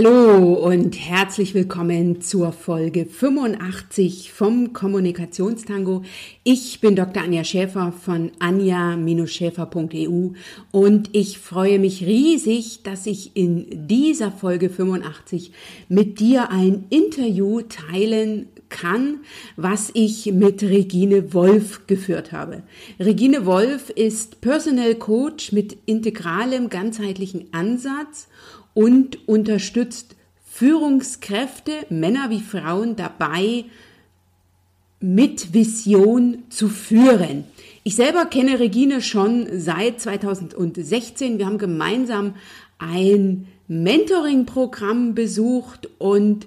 Hallo und herzlich willkommen zur Folge 85 vom Kommunikationstango. Ich bin Dr. Anja Schäfer von anja-schäfer.eu und ich freue mich riesig, dass ich in dieser Folge 85 mit dir ein Interview teilen kann, was ich mit Regine Wolf geführt habe. Regine Wolf ist Personal Coach mit integralem ganzheitlichen Ansatz und unterstützt Führungskräfte, Männer wie Frauen, dabei, mit Vision zu führen. Ich selber kenne Regine schon seit 2016. Wir haben gemeinsam ein Mentoring-Programm besucht und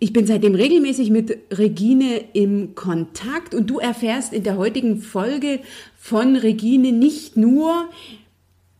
ich bin seitdem regelmäßig mit Regine im Kontakt und du erfährst in der heutigen Folge von Regine nicht nur,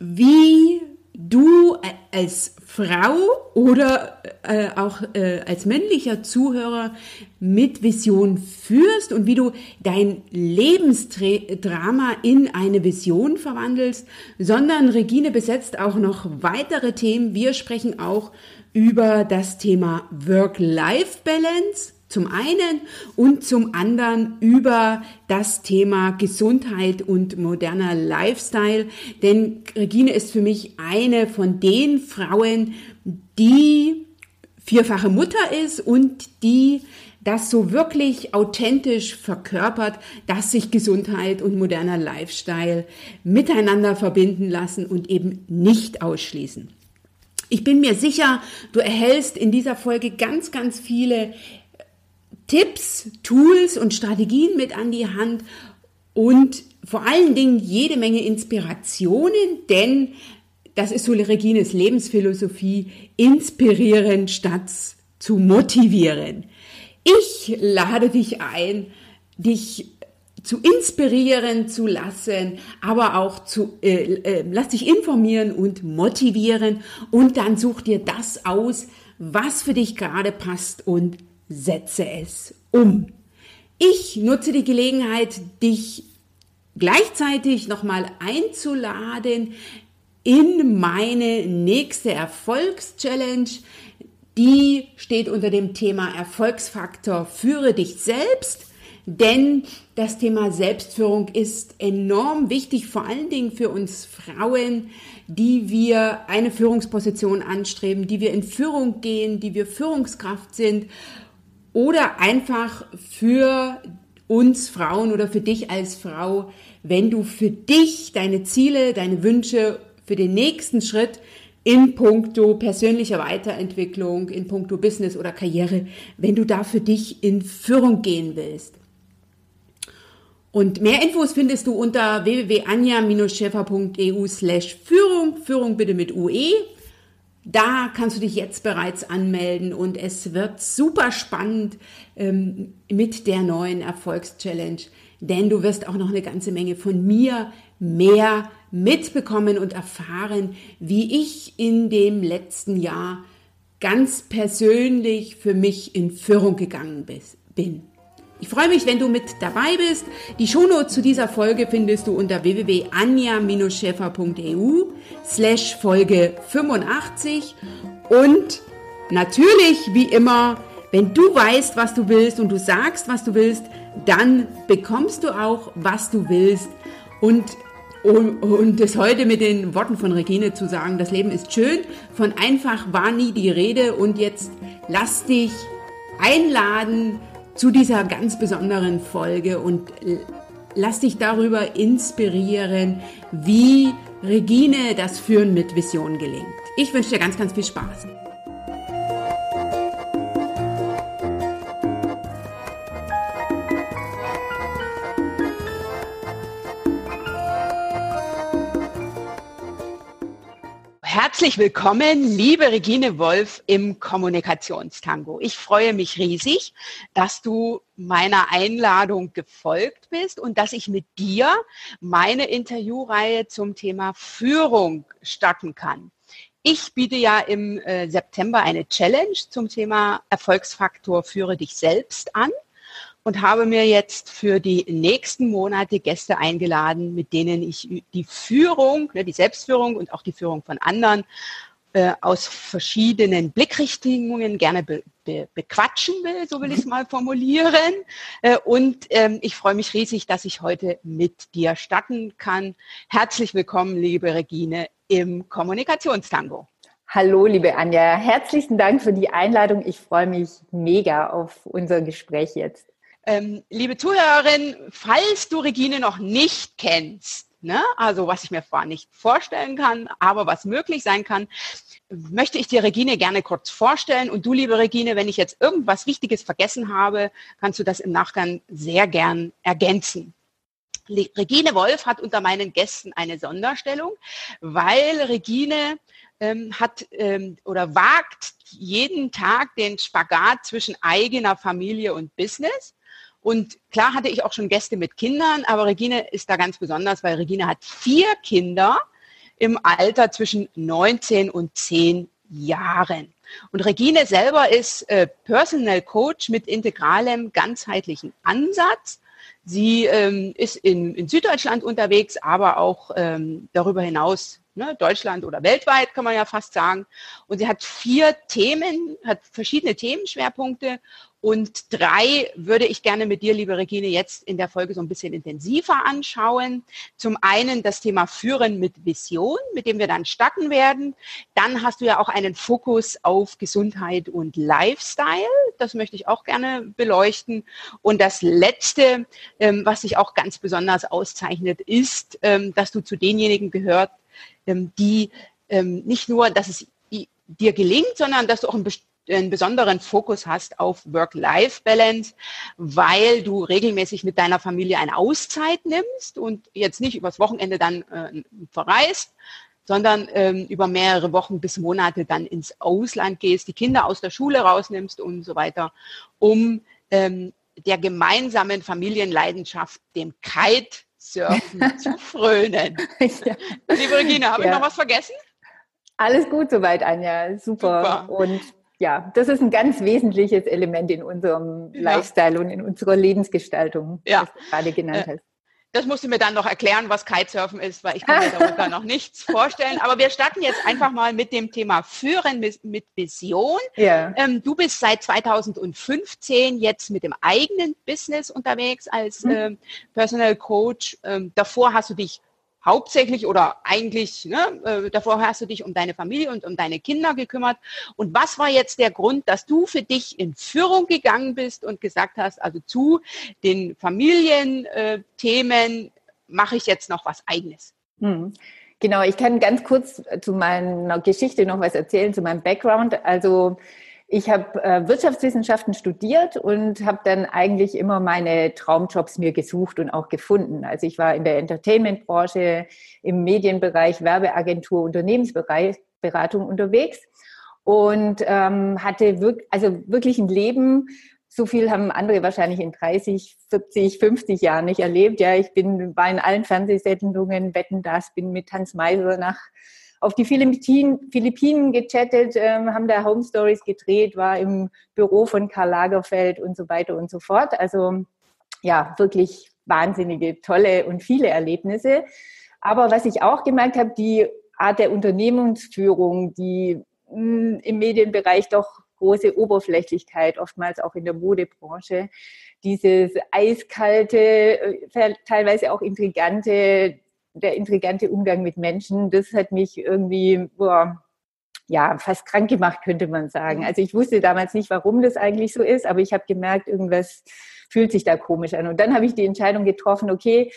wie du als Frau oder äh, auch äh, als männlicher Zuhörer mit Vision führst und wie du dein Lebensdrama in eine Vision verwandelst, sondern Regine besetzt auch noch weitere Themen. Wir sprechen auch über das Thema Work-Life-Balance zum einen und zum anderen über das Thema Gesundheit und moderner Lifestyle. Denn Regine ist für mich eine von den Frauen, die vierfache Mutter ist und die das so wirklich authentisch verkörpert, dass sich Gesundheit und moderner Lifestyle miteinander verbinden lassen und eben nicht ausschließen. Ich bin mir sicher, du erhältst in dieser Folge ganz, ganz viele Tipps, Tools und Strategien mit an die Hand und vor allen Dingen jede Menge Inspirationen, denn das ist so Regines Lebensphilosophie, inspirieren statt zu motivieren. Ich lade dich ein, dich zu inspirieren zu lassen, aber auch zu, äh, äh, lass dich informieren und motivieren und dann such dir das aus, was für dich gerade passt und setze es um. Ich nutze die Gelegenheit, dich gleichzeitig nochmal einzuladen in meine nächste Erfolgschallenge. Die steht unter dem Thema Erfolgsfaktor Führe dich selbst, denn das Thema Selbstführung ist enorm wichtig, vor allen Dingen für uns Frauen, die wir eine Führungsposition anstreben, die wir in Führung gehen, die wir Führungskraft sind oder einfach für uns Frauen oder für dich als Frau, wenn du für dich deine Ziele, deine Wünsche für den nächsten Schritt in puncto persönlicher Weiterentwicklung, in puncto Business oder Karriere, wenn du da für dich in Führung gehen willst. Und mehr Infos findest du unter www.anja-schäfer.eu slash Führung, Führung bitte mit UE. Da kannst du dich jetzt bereits anmelden und es wird super spannend ähm, mit der neuen Erfolgschallenge, denn du wirst auch noch eine ganze Menge von mir mehr mitbekommen und erfahren, wie ich in dem letzten Jahr ganz persönlich für mich in Führung gegangen bin. Ich freue mich, wenn du mit dabei bist. Die Shownotes zu dieser Folge findest du unter www.anja-schäfer.eu slash Folge 85 und natürlich, wie immer, wenn du weißt, was du willst und du sagst, was du willst, dann bekommst du auch, was du willst. Und und es heute mit den Worten von Regine zu sagen, das Leben ist schön, von einfach war nie die Rede. Und jetzt lass dich einladen, zu dieser ganz besonderen Folge und lass dich darüber inspirieren, wie Regine das Führen mit Vision gelingt. Ich wünsche dir ganz, ganz viel Spaß. Herzlich willkommen, liebe Regine Wolf im Kommunikationstango. Ich freue mich riesig, dass du meiner Einladung gefolgt bist und dass ich mit dir meine Interviewreihe zum Thema Führung starten kann. Ich biete ja im äh, September eine Challenge zum Thema Erfolgsfaktor Führe dich selbst an und habe mir jetzt für die nächsten Monate Gäste eingeladen, mit denen ich die Führung, ne, die Selbstführung und auch die Führung von anderen äh, aus verschiedenen Blickrichtungen gerne be be bequatschen will, so will ich es mal formulieren. Äh, und ähm, ich freue mich riesig, dass ich heute mit dir starten kann. Herzlich willkommen, liebe Regine, im Kommunikationstango. Hallo, liebe Anja. Herzlichen Dank für die Einladung. Ich freue mich mega auf unser Gespräch jetzt. Ähm, liebe Zuhörerin, falls du Regine noch nicht kennst, ne, also was ich mir zwar nicht vorstellen kann, aber was möglich sein kann, möchte ich dir Regine gerne kurz vorstellen. Und du, liebe Regine, wenn ich jetzt irgendwas Wichtiges vergessen habe, kannst du das im Nachgang sehr gern ergänzen. Regine Wolf hat unter meinen Gästen eine Sonderstellung, weil Regine ähm, hat ähm, oder wagt jeden Tag den Spagat zwischen eigener Familie und Business. Und klar hatte ich auch schon Gäste mit Kindern, aber Regine ist da ganz besonders, weil Regine hat vier Kinder im Alter zwischen 19 und 10 Jahren. Und Regine selber ist äh, Personal Coach mit integralem, ganzheitlichen Ansatz. Sie ähm, ist in, in Süddeutschland unterwegs, aber auch ähm, darüber hinaus ne, Deutschland oder weltweit, kann man ja fast sagen. Und sie hat vier Themen, hat verschiedene Themenschwerpunkte und drei würde ich gerne mit dir, liebe Regine, jetzt in der Folge so ein bisschen intensiver anschauen. Zum einen das Thema Führen mit Vision, mit dem wir dann starten werden. Dann hast du ja auch einen Fokus auf Gesundheit und Lifestyle. Das möchte ich auch gerne beleuchten. Und das Letzte, ähm, was sich auch ganz besonders auszeichnet, ist, ähm, dass du zu denjenigen gehört, ähm, die nicht nur, dass es dir gelingt, sondern dass du auch ein einen besonderen Fokus hast auf Work-Life-Balance, weil du regelmäßig mit deiner Familie eine Auszeit nimmst und jetzt nicht übers Wochenende dann äh, verreist, sondern ähm, über mehrere Wochen bis Monate dann ins Ausland gehst, die Kinder aus der Schule rausnimmst und so weiter, um ähm, der gemeinsamen Familienleidenschaft, dem Kitesurfen zu frönen. ja. Liebe Regina, habe ja. ich noch was vergessen? Alles gut soweit, Anja. Super. Super. Und ja, das ist ein ganz wesentliches Element in unserem ja. Lifestyle und in unserer Lebensgestaltung, ja. was du gerade genannt äh, hast. Das musst du mir dann noch erklären, was Kitesurfen ist, weil ich kann mir darunter noch nichts vorstellen. Aber wir starten jetzt einfach mal mit dem Thema Führen mit, mit Vision. Ja. Ähm, du bist seit 2015 jetzt mit dem eigenen Business unterwegs als mhm. ähm, Personal Coach. Ähm, davor hast du dich hauptsächlich oder eigentlich, ne, äh, davor hast du dich um deine Familie und um deine Kinder gekümmert. Und was war jetzt der Grund, dass du für dich in Führung gegangen bist und gesagt hast, also zu den Familienthemen mache ich jetzt noch was eigenes? Hm. Genau, ich kann ganz kurz zu meiner Geschichte noch was erzählen, zu meinem Background. Also ich habe äh, Wirtschaftswissenschaften studiert und habe dann eigentlich immer meine Traumjobs mir gesucht und auch gefunden. Also ich war in der Entertainmentbranche, im Medienbereich, Werbeagentur, Unternehmensberatung unterwegs und ähm, hatte wirk also wirklich ein Leben, so viel haben andere wahrscheinlich in 30, 40, 50 Jahren nicht erlebt. Ja, ich bin, war in allen Fernsehsendungen, Wetten das, bin mit Hans Meiser nach auf die Philippinen, gechattet, ähm, haben da Home Stories gedreht, war im Büro von Karl Lagerfeld und so weiter und so fort. Also ja, wirklich wahnsinnige, tolle und viele Erlebnisse. Aber was ich auch gemerkt habe, die Art der Unternehmensführung, die mh, hm, im Medienbereich doch große Oberflächlichkeit, oftmals auch in der Modebranche, dieses eiskalte, äh, teilweise auch intrigante, der intrigante Umgang mit Menschen, das hat mich irgendwie, boah, ja, fast krank gemacht, könnte man sagen. Also ich wusste damals nicht, warum das eigentlich so ist, aber ich habe gemerkt, irgendwas fühlt sich da komisch an. Und dann habe ich die Entscheidung getroffen, okay,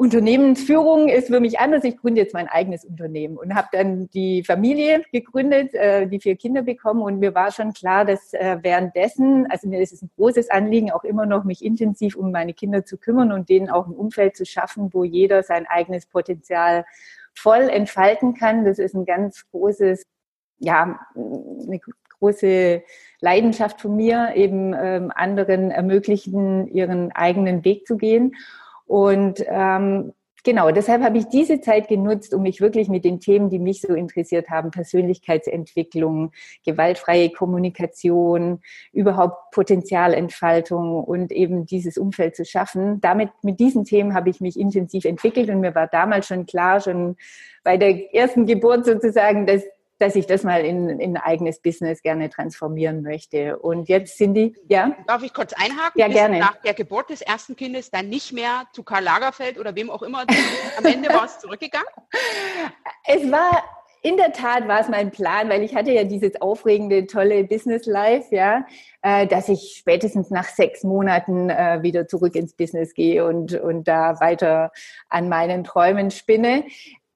Unternehmensführung ist für mich anders. Ich gründe jetzt mein eigenes Unternehmen und habe dann die Familie gegründet, äh, die vier Kinder bekommen und mir war schon klar, dass äh, währenddessen, also mir ist es ein großes Anliegen, auch immer noch mich intensiv um meine Kinder zu kümmern und denen auch ein Umfeld zu schaffen, wo jeder sein eigenes Potenzial voll entfalten kann. Das ist ein ganz großes, ja, eine große Leidenschaft von mir, eben ähm, anderen ermöglichen, ihren eigenen Weg zu gehen. Und ähm, genau, deshalb habe ich diese Zeit genutzt, um mich wirklich mit den Themen, die mich so interessiert haben, Persönlichkeitsentwicklung, gewaltfreie Kommunikation, überhaupt Potenzialentfaltung und eben dieses Umfeld zu schaffen. Damit, mit diesen Themen habe ich mich intensiv entwickelt und mir war damals schon klar, schon bei der ersten Geburt sozusagen, dass dass ich das mal in, in ein eigenes Business gerne transformieren möchte. Und jetzt sind die, ja? Darf ich kurz einhaken? Ja, gerne. Nach der Geburt des ersten Kindes dann nicht mehr zu Karl Lagerfeld oder wem auch immer am Ende war es zurückgegangen? Es war in der Tat war es mein Plan, weil ich hatte ja dieses aufregende, tolle Business Life, ja, äh, dass ich spätestens nach sechs Monaten äh, wieder zurück ins Business gehe und, und da weiter an meinen Träumen spinne.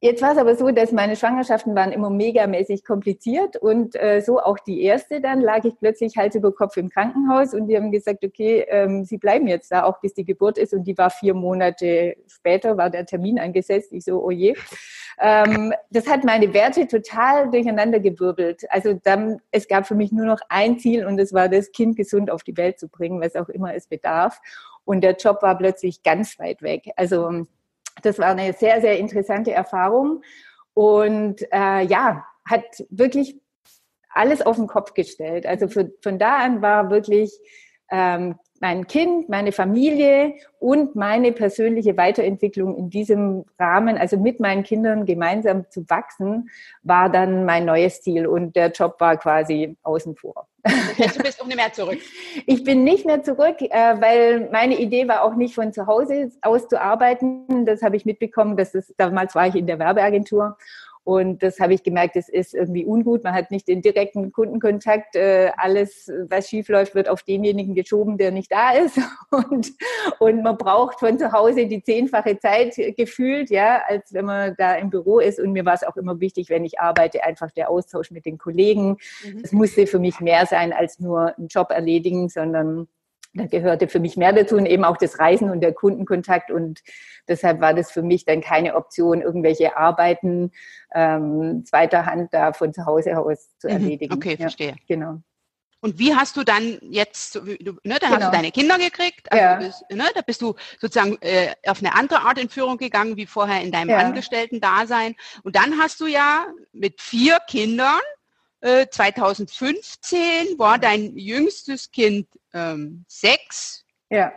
Jetzt war es aber so, dass meine Schwangerschaften waren immer megamäßig kompliziert und äh, so auch die erste. Dann lag ich plötzlich Hals über Kopf im Krankenhaus und die haben gesagt, okay, ähm, Sie bleiben jetzt da, auch bis die Geburt ist. Und die war vier Monate später, war der Termin angesetzt. Ich so, oh je. Ähm, das hat meine Werte total durcheinander gewirbelt. Also dann, es gab für mich nur noch ein Ziel und das war, das Kind gesund auf die Welt zu bringen, was auch immer es bedarf. Und der Job war plötzlich ganz weit weg. Also das war eine sehr, sehr interessante Erfahrung und äh, ja, hat wirklich alles auf den Kopf gestellt. Also für, von da an war wirklich ähm, mein Kind, meine Familie und meine persönliche Weiterentwicklung in diesem Rahmen, also mit meinen Kindern gemeinsam zu wachsen, war dann mein neues Ziel und der Job war quasi außen vor. du bist auch nicht mehr zurück. Ich bin nicht mehr zurück, äh, weil meine Idee war auch nicht von zu Hause aus zu arbeiten. Das habe ich mitbekommen. Das ist, damals war ich in der Werbeagentur und das habe ich gemerkt, es ist irgendwie ungut. Man hat nicht den direkten Kundenkontakt. Äh, alles, was schief läuft, wird auf denjenigen geschoben, der nicht da ist. Und, und man braucht von zu Hause die zehnfache Zeit gefühlt, ja, als wenn man da im Büro ist. Und mir war es auch immer wichtig, wenn ich arbeite, einfach der Austausch mit den Kollegen. Es mhm. musste für mich mehr sein als nur einen Job erledigen, sondern da gehörte für mich mehr dazu und eben auch das Reisen und der Kundenkontakt und deshalb war das für mich dann keine Option, irgendwelche Arbeiten ähm, zweiter Hand da von zu Hause aus zu mhm. erledigen. Okay, verstehe. genau. Und wie hast du dann jetzt, du, ne, dann genau. hast du genau. deine Kinder gekriegt, also ja. bist, ne, da bist du sozusagen äh, auf eine andere Art in Führung gegangen, wie vorher in deinem ja. Angestellten-Dasein. Und dann hast du ja mit vier Kindern 2015 äh, war dein jüngstes Kind ähm, sechs. Ja.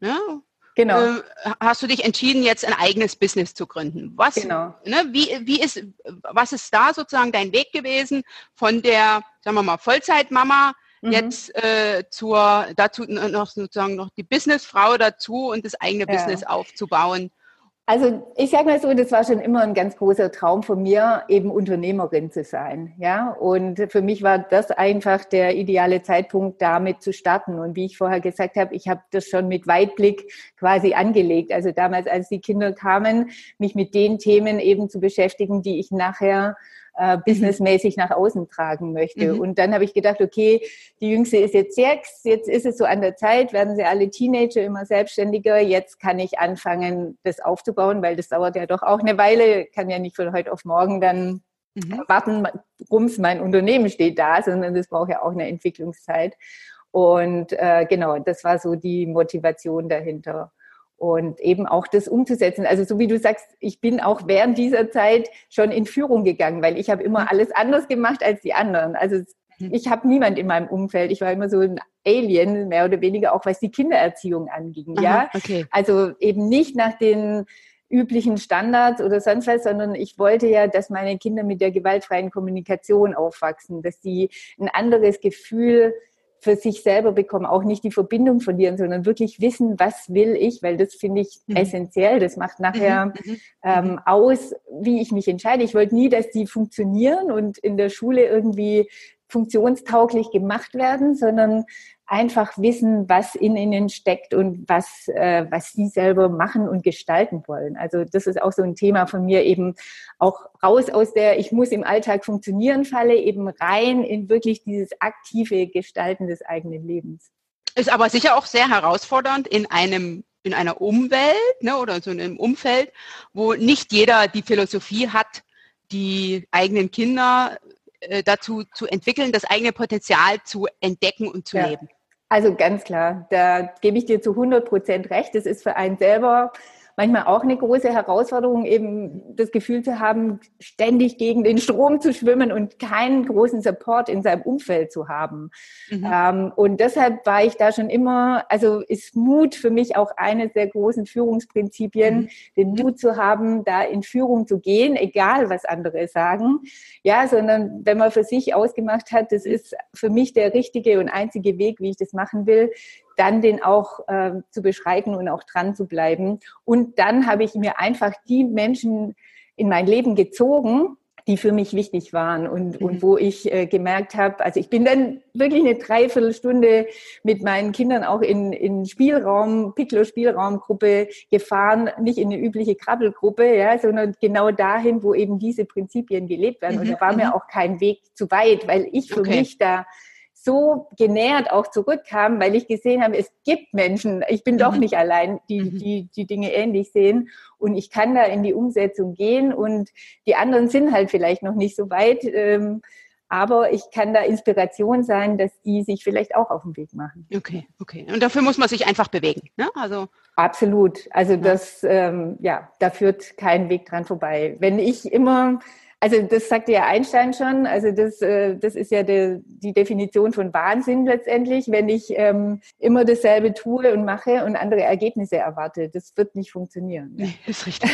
Ne? Genau. Äh, hast du dich entschieden, jetzt ein eigenes Business zu gründen? Was, genau. ne, wie, wie ist, was ist da sozusagen dein Weg gewesen von der, sagen wir mal, Vollzeitmama mhm. jetzt äh, zur, dazu noch sozusagen noch die Businessfrau dazu und das eigene ja. Business aufzubauen? Also ich sage mal so, das war schon immer ein ganz großer Traum von mir, eben Unternehmerin zu sein. Ja, und für mich war das einfach der ideale Zeitpunkt, damit zu starten. Und wie ich vorher gesagt habe, ich habe das schon mit Weitblick quasi angelegt. Also damals, als die Kinder kamen, mich mit den Themen eben zu beschäftigen, die ich nachher äh, businessmäßig nach außen tragen möchte. Mhm. Und dann habe ich gedacht, okay, die Jüngste ist jetzt sechs, jetzt ist es so an der Zeit, werden sie alle Teenager immer selbstständiger, jetzt kann ich anfangen, das aufzubauen, weil das dauert ja doch auch eine Weile, kann ja nicht von heute auf morgen dann mhm. warten, rums, mein Unternehmen steht da, sondern das braucht ja auch eine Entwicklungszeit. Und äh, genau, das war so die Motivation dahinter und eben auch das umzusetzen. Also so wie du sagst, ich bin auch während dieser Zeit schon in Führung gegangen, weil ich habe immer mhm. alles anders gemacht als die anderen. Also mhm. ich habe niemand in meinem Umfeld. Ich war immer so ein Alien, mehr oder weniger, auch was die Kindererziehung anging. Aha, ja, okay. also eben nicht nach den üblichen Standards oder sonst was, sondern ich wollte ja, dass meine Kinder mit der gewaltfreien Kommunikation aufwachsen, dass sie ein anderes Gefühl für sich selber bekommen, auch nicht die Verbindung verlieren, sondern wirklich wissen, was will ich, weil das finde ich mhm. essentiell. Das macht nachher mhm. mhm. ähm, aus, wie ich mich entscheide. Ich wollte nie, dass die funktionieren und in der Schule irgendwie funktionstauglich gemacht werden, sondern einfach wissen, was in ihnen steckt und was, äh, was sie selber machen und gestalten wollen. Also das ist auch so ein Thema von mir eben auch raus aus der ich muss im Alltag funktionieren Falle, eben rein in wirklich dieses aktive Gestalten des eigenen Lebens. Ist aber sicher auch sehr herausfordernd in einem in einer Umwelt ne, oder so in einem Umfeld, wo nicht jeder die Philosophie hat, die eigenen Kinder äh, dazu zu entwickeln, das eigene Potenzial zu entdecken und zu ja. leben. Also ganz klar, da gebe ich dir zu 100 Prozent recht. Es ist für einen selber manchmal auch eine große Herausforderung, eben das Gefühl zu haben, ständig gegen den Strom zu schwimmen und keinen großen Support in seinem Umfeld zu haben. Mhm. Ähm, und deshalb war ich da schon immer, also ist Mut für mich auch eines der großen Führungsprinzipien, mhm. den Mut zu haben, da in Führung zu gehen, egal was andere sagen. Ja, sondern wenn man für sich ausgemacht hat, das ist für mich der richtige und einzige Weg, wie ich das machen will, dann den auch äh, zu beschreiten und auch dran zu bleiben. Und dann habe ich mir einfach die Menschen in mein Leben gezogen, die für mich wichtig waren und, mhm. und wo ich äh, gemerkt habe, also ich bin dann wirklich eine Dreiviertelstunde mit meinen Kindern auch in, in Spielraum, Piccolo-Spielraumgruppe gefahren, nicht in eine übliche Krabbelgruppe, ja, sondern genau dahin, wo eben diese Prinzipien gelebt werden. Mhm. Und da war mir mhm. auch kein Weg zu weit, weil ich für okay. mich da so genährt auch zurückkam, weil ich gesehen habe, es gibt Menschen, ich bin mhm. doch nicht allein, die, mhm. die die Dinge ähnlich sehen und ich kann da in die Umsetzung gehen und die anderen sind halt vielleicht noch nicht so weit, ähm, aber ich kann da Inspiration sein, dass die sich vielleicht auch auf den Weg machen. Okay, okay. Und dafür muss man sich einfach bewegen, ne? Also absolut. Also ja. das, ähm, ja, da führt kein Weg dran vorbei. Wenn ich immer also das sagte ja Einstein schon. Also das, äh, das ist ja die, die Definition von Wahnsinn letztendlich, wenn ich ähm, immer dasselbe tue und mache und andere Ergebnisse erwarte. Das wird nicht funktionieren. Nee, ist richtig.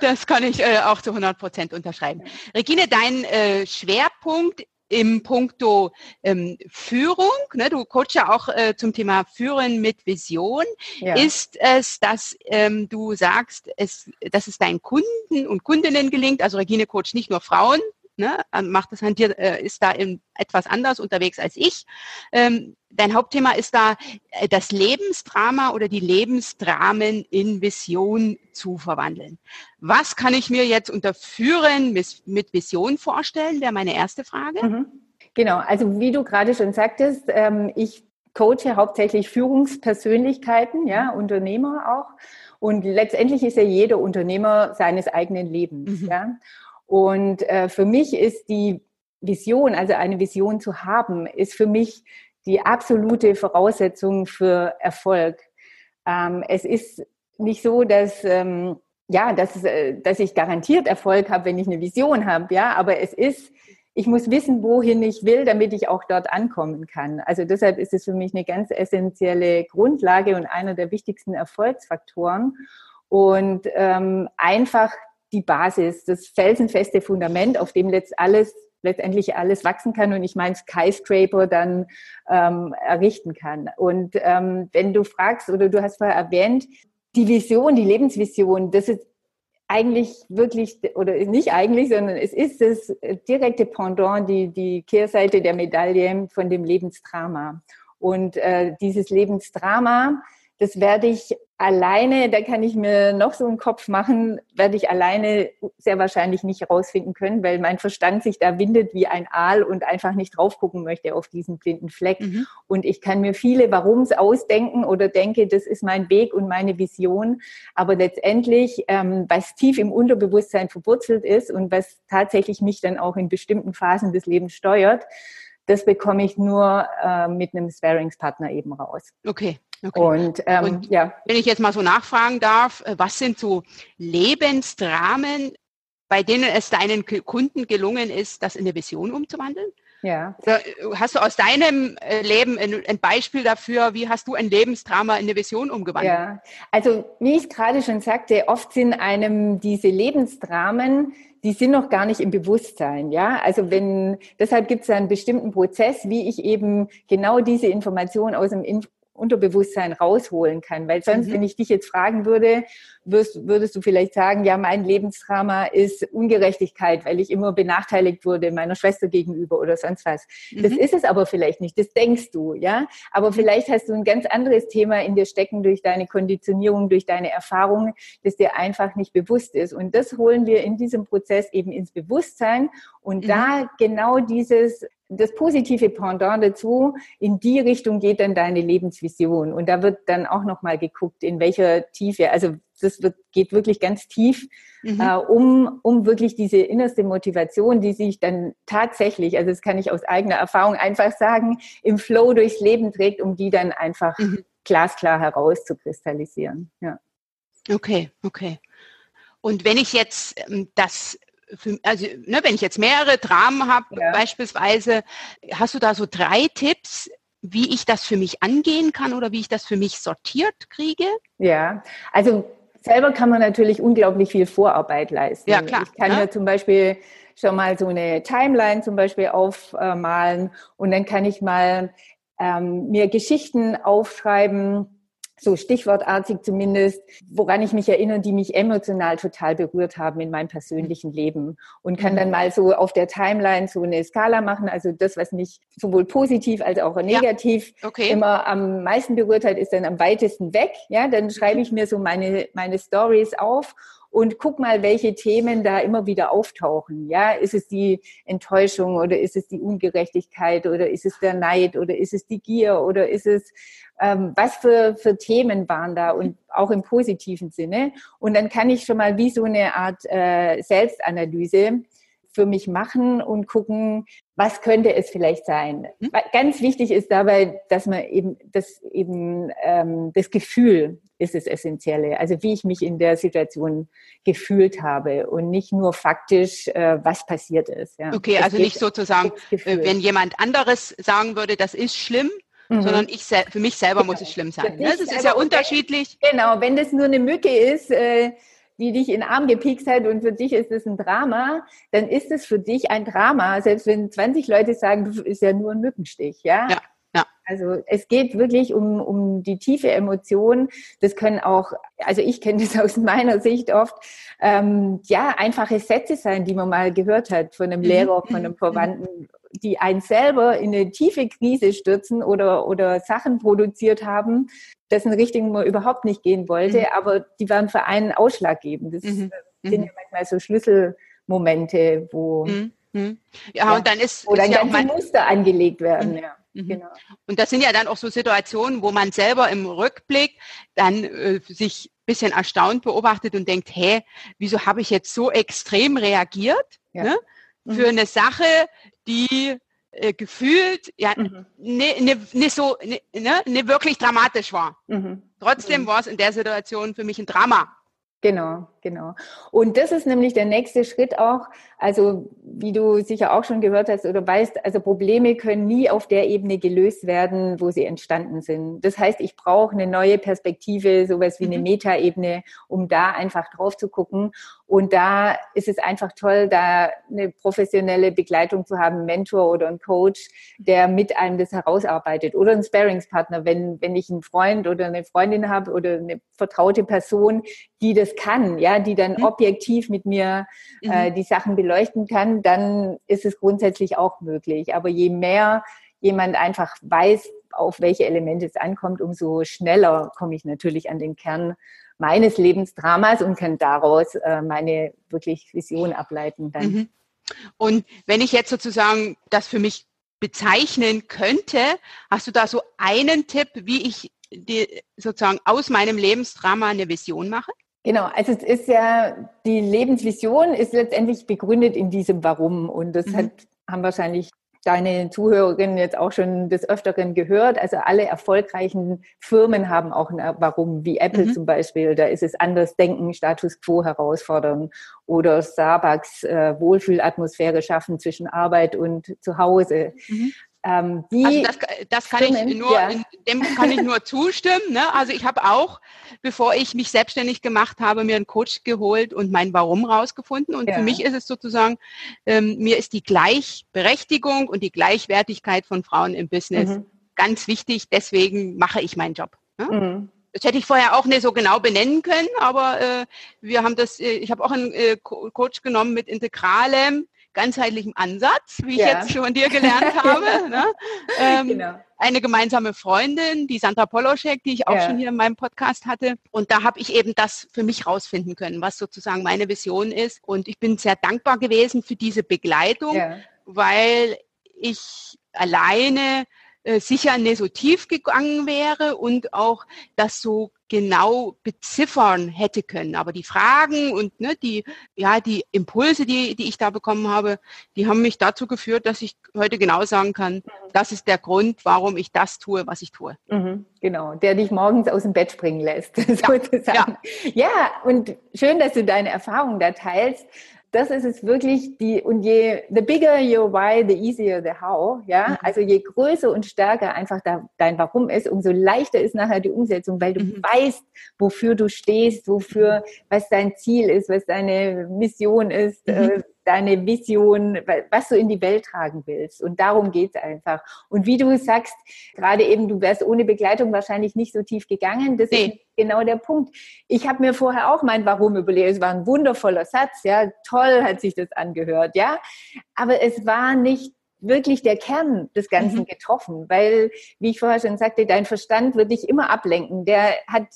das kann ich äh, auch zu 100 Prozent unterschreiben. Regine, dein äh, Schwerpunkt im Punkto ähm, Führung, ne, du coachst ja auch äh, zum Thema Führen mit Vision, ja. ist es, dass ähm, du sagst, es, dass es deinen Kunden und Kundinnen gelingt, also Regine coach nicht nur Frauen, ne, macht das an dir, äh, ist da etwas anders unterwegs als ich. Ähm, dein Hauptthema ist da äh, das Lebensdrama oder die Lebensdramen in Vision zu verwandeln. Was kann ich mir jetzt unter Führen mit, mit Vision vorstellen, wäre meine erste Frage. Mhm. Genau, also wie du gerade schon sagtest, ähm, ich coache hauptsächlich Führungspersönlichkeiten, ja, Unternehmer auch. Und letztendlich ist ja jeder Unternehmer seines eigenen Lebens, mhm. ja. Und äh, für mich ist die Vision, also eine Vision zu haben, ist für mich die absolute Voraussetzung für Erfolg. Ähm, es ist nicht so, dass ähm, ja, dass, äh, dass ich garantiert Erfolg habe, wenn ich eine Vision habe, ja, aber es ist, ich muss wissen, wohin ich will, damit ich auch dort ankommen kann. Also deshalb ist es für mich eine ganz essentielle Grundlage und einer der wichtigsten Erfolgsfaktoren. Und ähm, einfach die Basis, das felsenfeste Fundament, auf dem letzt alles, letztendlich alles wachsen kann und ich meine Skyscraper dann ähm, errichten kann. Und ähm, wenn du fragst oder du hast vorher erwähnt, die Vision, die Lebensvision, das ist eigentlich wirklich, oder nicht eigentlich, sondern es ist das direkte Pendant, die, die Kehrseite der Medaille von dem Lebensdrama. Und äh, dieses Lebensdrama, das werde ich alleine, da kann ich mir noch so einen Kopf machen, werde ich alleine sehr wahrscheinlich nicht rausfinden können, weil mein Verstand sich da windet wie ein Aal und einfach nicht drauf gucken möchte auf diesen blinden Fleck. Mhm. Und ich kann mir viele Warums ausdenken oder denke, das ist mein Weg und meine Vision. Aber letztendlich, ähm, was tief im Unterbewusstsein verwurzelt ist und was tatsächlich mich dann auch in bestimmten Phasen des Lebens steuert, das bekomme ich nur äh, mit einem Sparringspartner eben raus. Okay. Okay. Und, ähm, Und ja. wenn ich jetzt mal so nachfragen darf, äh, was sind so Lebensdramen, bei denen es deinen Kunden gelungen ist, das in eine Vision umzuwandeln? Ja. Äh, hast du aus deinem äh, Leben ein Beispiel dafür, wie hast du ein Lebensdrama in eine Vision umgewandelt? Ja, also wie ich gerade schon sagte, oft sind einem diese Lebensdramen, die sind noch gar nicht im Bewusstsein, ja. Also wenn, deshalb gibt es einen bestimmten Prozess, wie ich eben genau diese Information aus dem Unterbewusstsein rausholen kann. Weil sonst, mhm. wenn ich dich jetzt fragen würde, wirst, würdest du vielleicht sagen, ja, mein Lebensdrama ist Ungerechtigkeit, weil ich immer benachteiligt wurde meiner Schwester gegenüber oder sonst was. Mhm. Das ist es aber vielleicht nicht. Das denkst du, ja. Aber mhm. vielleicht hast du ein ganz anderes Thema in dir stecken durch deine Konditionierung, durch deine Erfahrungen, das dir einfach nicht bewusst ist. Und das holen wir in diesem Prozess eben ins Bewusstsein und mhm. da genau dieses das positive Pendant dazu, in die Richtung geht dann deine Lebensvision. Und da wird dann auch nochmal geguckt, in welcher Tiefe, also das wird, geht wirklich ganz tief, mhm. äh, um, um wirklich diese innerste Motivation, die sich dann tatsächlich, also das kann ich aus eigener Erfahrung einfach sagen, im Flow durchs Leben trägt, um die dann einfach mhm. glasklar herauszukristallisieren. Ja. Okay, okay. Und wenn ich jetzt ähm, das für, also ne, wenn ich jetzt mehrere Dramen habe, ja. beispielsweise, hast du da so drei Tipps, wie ich das für mich angehen kann oder wie ich das für mich sortiert kriege? Ja, also selber kann man natürlich unglaublich viel Vorarbeit leisten. Ja, klar. Ich kann ja. mir zum Beispiel schon mal so eine Timeline zum Beispiel aufmalen und dann kann ich mal ähm, mir Geschichten aufschreiben, so stichwortartig zumindest, woran ich mich erinnere, die mich emotional total berührt haben in meinem persönlichen Leben und kann dann mal so auf der Timeline so eine Skala machen. Also das, was mich sowohl positiv als auch negativ ja. okay. immer am meisten berührt hat, ist dann am weitesten weg. Ja, dann schreibe ich mir so meine, meine Stories auf und guck mal, welche Themen da immer wieder auftauchen. Ja, ist es die Enttäuschung oder ist es die Ungerechtigkeit oder ist es der Neid oder ist es die Gier oder ist es ähm, was für, für Themen waren da und auch im positiven Sinne. Und dann kann ich schon mal wie so eine Art äh, Selbstanalyse für mich machen und gucken, was könnte es vielleicht sein. Mhm. Ganz wichtig ist dabei, dass man eben das eben ähm, das Gefühl ist das Essentielle. Also wie ich mich in der Situation gefühlt habe und nicht nur faktisch, äh, was passiert ist. Ja. Okay, das also nicht sozusagen, äh, wenn jemand anderes sagen würde, das ist schlimm, Mhm. sondern ich für mich selber genau. muss es schlimm sein. Ne? Das ist ja unterschiedlich. Genau, wenn das nur eine Mücke ist, äh, die dich in den Arm gepikst hat und für dich ist es ein Drama, dann ist es für dich ein Drama, selbst wenn 20 Leute sagen, das ist ja nur ein Mückenstich, ja? ja. Ja. Also es geht wirklich um, um die tiefe Emotion. Das können auch, also ich kenne das aus meiner Sicht oft, ähm, ja, einfache Sätze sein, die man mal gehört hat von einem mhm. Lehrer, von einem mhm. Verwandten, die einen selber in eine tiefe Krise stürzen oder, oder Sachen produziert haben, dessen Richtung man überhaupt nicht gehen wollte, mhm. aber die waren für einen ausschlaggebend. Das mhm. sind mhm. ja manchmal so Schlüsselmomente, wo mhm. mhm. ja, ja, und dann ist oder ja ganze Muster angelegt werden. Ja. Genau. Und das sind ja dann auch so Situationen, wo man selber im Rückblick dann äh, sich ein bisschen erstaunt beobachtet und denkt, hä, wieso habe ich jetzt so extrem reagiert ja. ne, für eine Sache, die äh, gefühlt ja mhm. nicht ne, ne so ne, ne, ne wirklich dramatisch war. Mhm. Trotzdem mhm. war es in der Situation für mich ein Drama. Genau, genau. Und das ist nämlich der nächste Schritt auch. Also, wie du sicher auch schon gehört hast oder weißt, also Probleme können nie auf der Ebene gelöst werden, wo sie entstanden sind. Das heißt, ich brauche eine neue Perspektive, sowas wie eine mhm. Metaebene, um da einfach drauf zu gucken. Und da ist es einfach toll, da eine professionelle Begleitung zu haben, einen Mentor oder einen Coach, der mit einem das herausarbeitet oder einen Sparingspartner, wenn, wenn ich einen Freund oder eine Freundin habe oder eine vertraute Person, die das kann, ja, die dann mhm. objektiv mit mir äh, mhm. die Sachen beleuchten kann, dann ist es grundsätzlich auch möglich. Aber je mehr jemand einfach weiß, auf welche Elemente es ankommt, umso schneller komme ich natürlich an den Kern meines Lebensdramas und kann daraus äh, meine wirklich Vision ableiten dann. Mhm. Und wenn ich jetzt sozusagen das für mich bezeichnen könnte, hast du da so einen Tipp, wie ich die, sozusagen aus meinem Lebensdrama eine Vision mache? Genau, also es ist ja, die Lebensvision ist letztendlich begründet in diesem Warum und das mhm. hat, haben wahrscheinlich deine Zuhörerinnen jetzt auch schon des Öfteren gehört. Also alle erfolgreichen Firmen haben auch ein Warum, wie Apple mhm. zum Beispiel. Da ist es anders denken, Status quo herausfordern oder Starbucks äh, Wohlfühlatmosphäre schaffen zwischen Arbeit und Zuhause. Mhm. Ähm, also das, das kann Stimmen, ich nur, ja. dem kann ich nur zustimmen. Ne? Also ich habe auch, bevor ich mich selbstständig gemacht habe, mir einen Coach geholt und mein Warum rausgefunden. Und ja. für mich ist es sozusagen, ähm, mir ist die Gleichberechtigung und die Gleichwertigkeit von Frauen im Business mhm. ganz wichtig. Deswegen mache ich meinen Job. Ne? Mhm. Das hätte ich vorher auch nicht so genau benennen können, aber äh, wir haben das, äh, ich habe auch einen äh, Coach genommen mit integralem ganzheitlichem Ansatz, wie ja. ich jetzt schon von dir gelernt habe. ne? ähm, genau. Eine gemeinsame Freundin, die Sandra Poloschek, die ich auch ja. schon hier in meinem Podcast hatte. Und da habe ich eben das für mich rausfinden können, was sozusagen meine Vision ist. Und ich bin sehr dankbar gewesen für diese Begleitung, ja. weil ich alleine äh, sicher nicht so tief gegangen wäre und auch das so genau beziffern hätte können. Aber die Fragen und ne, die, ja, die Impulse, die, die ich da bekommen habe, die haben mich dazu geführt, dass ich heute genau sagen kann, das ist der Grund, warum ich das tue, was ich tue. Mhm, genau, der dich morgens aus dem Bett springen lässt, ja, sozusagen. Ja. ja, und schön, dass du deine Erfahrungen da teilst das ist es wirklich die, und je, the bigger your why, the easier the how, ja. Mhm. Also je größer und stärker einfach dein Warum ist, umso leichter ist nachher die Umsetzung, weil du mhm. weißt, wofür du stehst, wofür, mhm. was dein Ziel ist, was deine Mission ist, mhm. äh, deine Vision, was du in die Welt tragen willst. Und darum geht's einfach. Und wie du sagst, gerade eben, du wärst ohne Begleitung wahrscheinlich nicht so tief gegangen. Das nee. ist genau der Punkt. Ich habe mir vorher auch mein Warum überlegt. Es war ein wundervoller Satz, ja, toll hat sich das angehört, ja. Aber es war nicht wirklich der Kern des Ganzen mhm. getroffen, weil, wie ich vorher schon sagte, dein Verstand wird dich immer ablenken. Der hat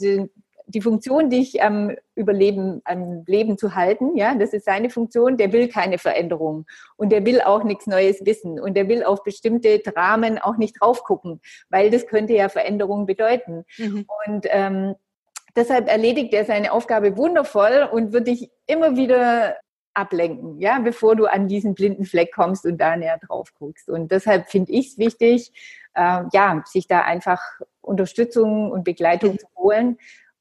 die Funktion, dich am Überleben, am Leben zu halten, ja, das ist seine Funktion, der will keine Veränderung und der will auch nichts Neues wissen und der will auf bestimmte Dramen auch nicht drauf gucken, weil das könnte ja Veränderung bedeuten. Mhm. Und ähm, deshalb erledigt er seine Aufgabe wundervoll und wird dich immer wieder ablenken, ja, bevor du an diesen blinden Fleck kommst und da näher drauf guckst. Und deshalb finde ich es wichtig, äh, ja, sich da einfach Unterstützung und Begleitung mhm. zu holen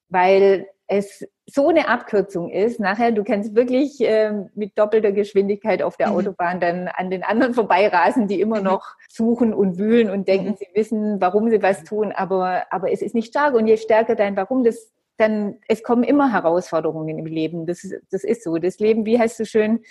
weil es so eine Abkürzung ist. Nachher, du kannst wirklich äh, mit doppelter Geschwindigkeit auf der mhm. Autobahn dann an den anderen vorbeirasen, die immer mhm. noch suchen und wühlen und denken, mhm. sie wissen, warum sie was tun, aber, aber es ist nicht stark. Und je stärker dein Warum, das, dann, es kommen immer Herausforderungen im Leben. Das, das ist so. Das Leben, wie heißt du schön,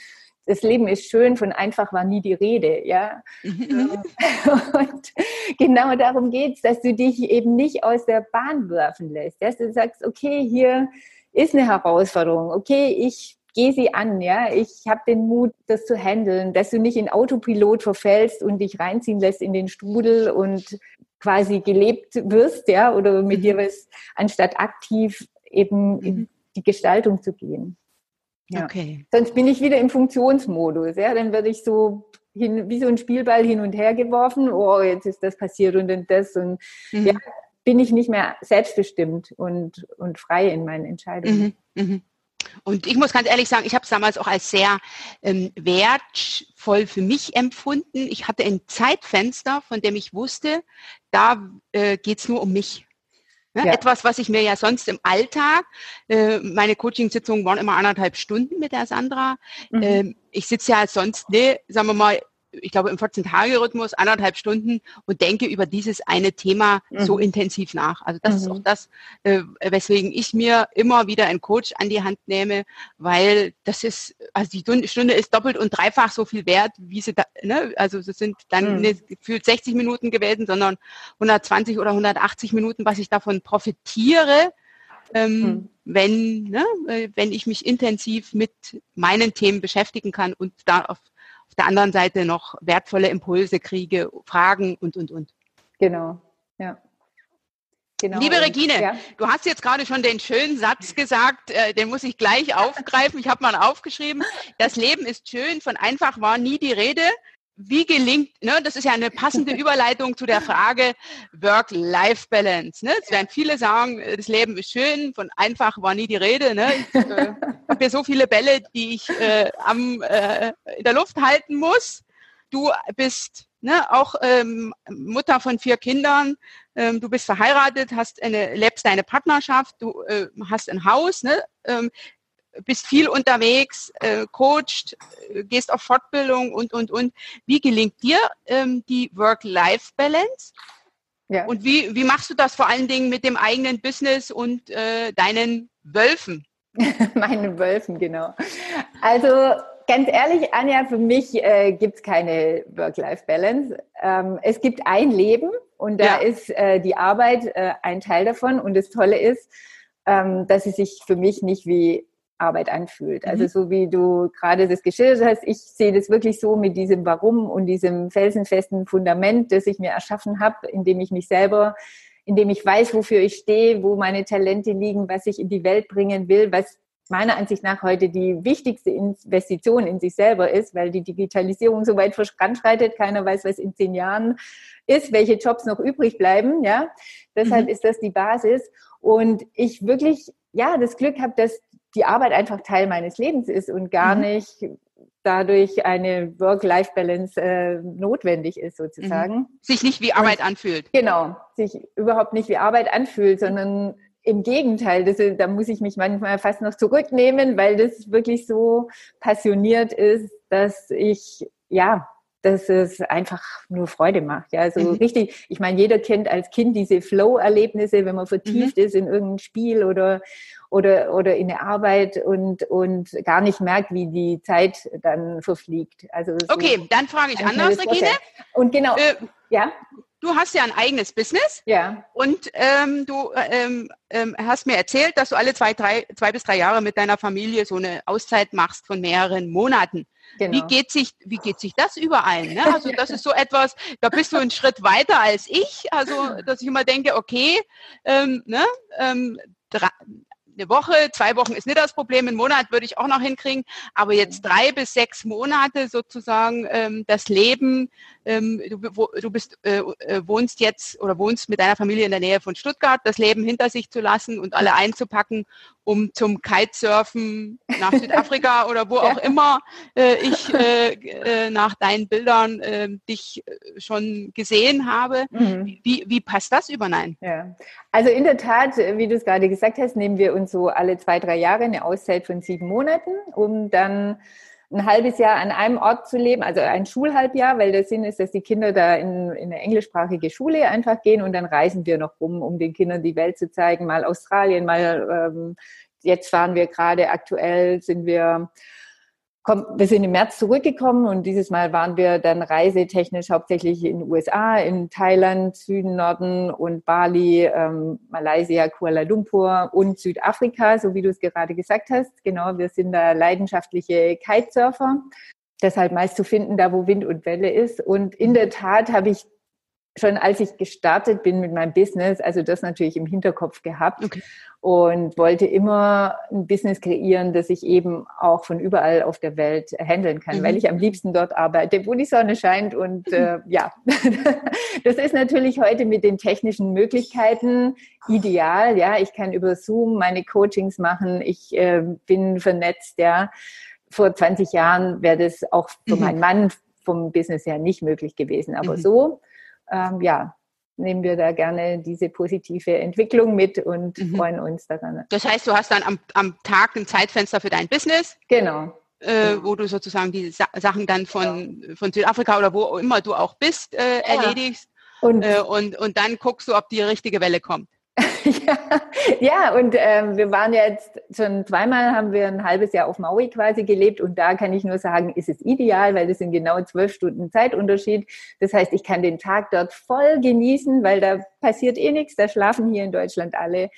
das Leben ist schön, von einfach war nie die Rede, ja. Mhm. Und genau darum geht's, dass du dich eben nicht aus der Bahn werfen lässt, dass du sagst, okay, hier ist eine Herausforderung, okay, ich gehe sie an, ja, ich habe den Mut, das zu handeln, dass du nicht in Autopilot verfällst und dich reinziehen lässt in den Strudel und quasi gelebt wirst, ja, oder mit mhm. dir was, anstatt aktiv eben in mhm. die Gestaltung zu gehen. Ja. Okay. Sonst bin ich wieder im Funktionsmodus. Ja, dann werde ich so hin, wie so ein Spielball hin und her geworfen. Oh, jetzt ist das passiert und dann das und mhm. ja, bin ich nicht mehr selbstbestimmt und, und frei in meinen Entscheidungen. Mhm. Mhm. Und ich muss ganz ehrlich sagen, ich habe es damals auch als sehr ähm, wertvoll für mich empfunden. Ich hatte ein Zeitfenster, von dem ich wusste, da äh, geht es nur um mich. Ne? Ja. Etwas, was ich mir ja sonst im Alltag, äh, meine Coaching-Sitzungen waren immer anderthalb Stunden mit der Sandra. Mhm. Ähm, ich sitze ja sonst, ne, sagen wir mal, ich glaube, im 14-Tage-Rhythmus anderthalb Stunden und denke über dieses eine Thema mhm. so intensiv nach. Also das mhm. ist auch das, äh, weswegen ich mir immer wieder einen Coach an die Hand nehme, weil das ist, also die Stunde ist doppelt und dreifach so viel wert, wie sie da, ne? also es sind dann mhm. nicht gefühlt 60 Minuten gewesen, sondern 120 oder 180 Minuten, was ich davon profitiere, ähm, mhm. wenn, ne, äh, wenn ich mich intensiv mit meinen Themen beschäftigen kann und da auf der anderen Seite noch wertvolle Impulse kriege, Fragen und, und, und. Genau, ja. Genau. Liebe Regine, ja. du hast jetzt gerade schon den schönen Satz gesagt, äh, den muss ich gleich aufgreifen. Ich habe mal aufgeschrieben. Das Leben ist schön, von einfach war nie die Rede wie gelingt, ne, das ist ja eine passende Überleitung zu der Frage Work-Life-Balance. Ne? Es werden viele sagen, das Leben ist schön, von einfach war nie die Rede. Ne? Ich äh, habe hier so viele Bälle, die ich äh, am, äh, in der Luft halten muss. Du bist ne, auch ähm, Mutter von vier Kindern, ähm, du bist verheiratet, hast eine, lebst deine Partnerschaft, du äh, hast ein Haus. Ne? Ähm, bist viel unterwegs, äh, coacht, äh, gehst auf Fortbildung und, und, und. Wie gelingt dir ähm, die Work-Life-Balance? Ja. Und wie, wie machst du das vor allen Dingen mit dem eigenen Business und äh, deinen Wölfen? Meinen Wölfen, genau. Also ganz ehrlich, Anja, für mich äh, gibt es keine Work-Life-Balance. Ähm, es gibt ein Leben und da ja. ist äh, die Arbeit äh, ein Teil davon. Und das Tolle ist, ähm, dass sie sich für mich nicht wie Arbeit anfühlt. Also mhm. so wie du gerade das geschildert hast, ich sehe das wirklich so mit diesem Warum und diesem felsenfesten Fundament, das ich mir erschaffen habe, indem ich mich selber, indem ich weiß, wofür ich stehe, wo meine Talente liegen, was ich in die Welt bringen will, was meiner Ansicht nach heute die wichtigste Investition in sich selber ist, weil die Digitalisierung so weit voranschreitet, keiner weiß, was in zehn Jahren ist, welche Jobs noch übrig bleiben, ja. Deshalb mhm. ist das die Basis. Und ich wirklich, ja, das Glück habe, dass die Arbeit einfach Teil meines Lebens ist und gar mhm. nicht dadurch eine Work-Life-Balance äh, notwendig ist sozusagen. Mhm. Sich nicht wie Arbeit und, anfühlt. Genau, sich überhaupt nicht wie Arbeit anfühlt, sondern im Gegenteil, das, da muss ich mich manchmal fast noch zurücknehmen, weil das wirklich so passioniert ist, dass ich, ja, dass es einfach nur Freude macht. Ja, also mhm. richtig, ich meine, jeder kennt als Kind diese Flow-Erlebnisse, wenn man vertieft mhm. ist in irgendein Spiel oder, oder, oder in eine Arbeit und, und gar nicht merkt, wie die Zeit dann verfliegt. Also okay, dann frage ich anders, Regine. Und genau, äh, ja du hast ja ein eigenes Business. Ja. Und ähm, du ähm, ähm, hast mir erzählt, dass du alle zwei, drei, zwei bis drei Jahre mit deiner Familie so eine Auszeit machst von mehreren Monaten. Genau. Wie geht sich, wie geht sich das überein? Ne? Also das ist so etwas, da bist du einen Schritt weiter als ich. Also dass ich immer denke, okay, ähm, ne, ähm, eine Woche, zwei Wochen ist nicht das Problem, einen Monat würde ich auch noch hinkriegen, aber jetzt drei bis sechs Monate sozusagen ähm, das Leben, ähm, du, wo, du bist, äh, äh, wohnst jetzt oder wohnst mit deiner Familie in der Nähe von Stuttgart, das Leben hinter sich zu lassen und alle einzupacken um zum Kitesurfen nach Südafrika oder wo auch immer äh, ich äh, äh, nach deinen Bildern äh, dich schon gesehen habe. Mhm. Wie, wie passt das überein? Ja. Also in der Tat, wie du es gerade gesagt hast, nehmen wir uns so alle zwei, drei Jahre eine Auszeit von sieben Monaten, um dann ein halbes Jahr an einem Ort zu leben, also ein Schulhalbjahr, weil der Sinn ist, dass die Kinder da in, in eine englischsprachige Schule einfach gehen und dann reisen wir noch rum, um den Kindern die Welt zu zeigen, mal Australien, mal ähm, jetzt fahren wir gerade aktuell, sind wir komm, wir sind im März zurückgekommen und dieses Mal waren wir dann reisetechnisch hauptsächlich in den USA, in Thailand, Süden, Norden und Bali, ähm, Malaysia, Kuala Lumpur und Südafrika, so wie du es gerade gesagt hast. Genau, wir sind da leidenschaftliche Kitesurfer. Deshalb meist zu finden, da wo Wind und Welle ist. Und in der Tat habe ich schon als ich gestartet bin mit meinem Business, also das natürlich im Hinterkopf gehabt okay. und wollte immer ein Business kreieren, das ich eben auch von überall auf der Welt handeln kann, mhm. weil ich am liebsten dort arbeite, wo die Sonne scheint und äh, ja, das ist natürlich heute mit den technischen Möglichkeiten ideal. Ja, ich kann über Zoom meine Coachings machen, ich äh, bin vernetzt, ja. Vor 20 Jahren wäre das auch für mhm. meinen Mann vom Business her nicht möglich gewesen, aber mhm. so ähm, ja, nehmen wir da gerne diese positive Entwicklung mit und mhm. freuen uns daran. Das heißt, du hast dann am, am Tag ein Zeitfenster für dein Business? Genau. Äh, genau. wo du sozusagen die Sa Sachen dann von, ja. von Südafrika oder wo immer du auch bist, äh, ja. erledigst. Und, äh, und, und dann guckst du, ob die richtige Welle kommt. ja, ja, und ähm, wir waren jetzt schon zweimal, haben wir ein halbes Jahr auf Maui quasi gelebt und da kann ich nur sagen, ist es ideal, weil das sind genau zwölf Stunden Zeitunterschied. Das heißt, ich kann den Tag dort voll genießen, weil da passiert eh nichts, da schlafen hier in Deutschland alle.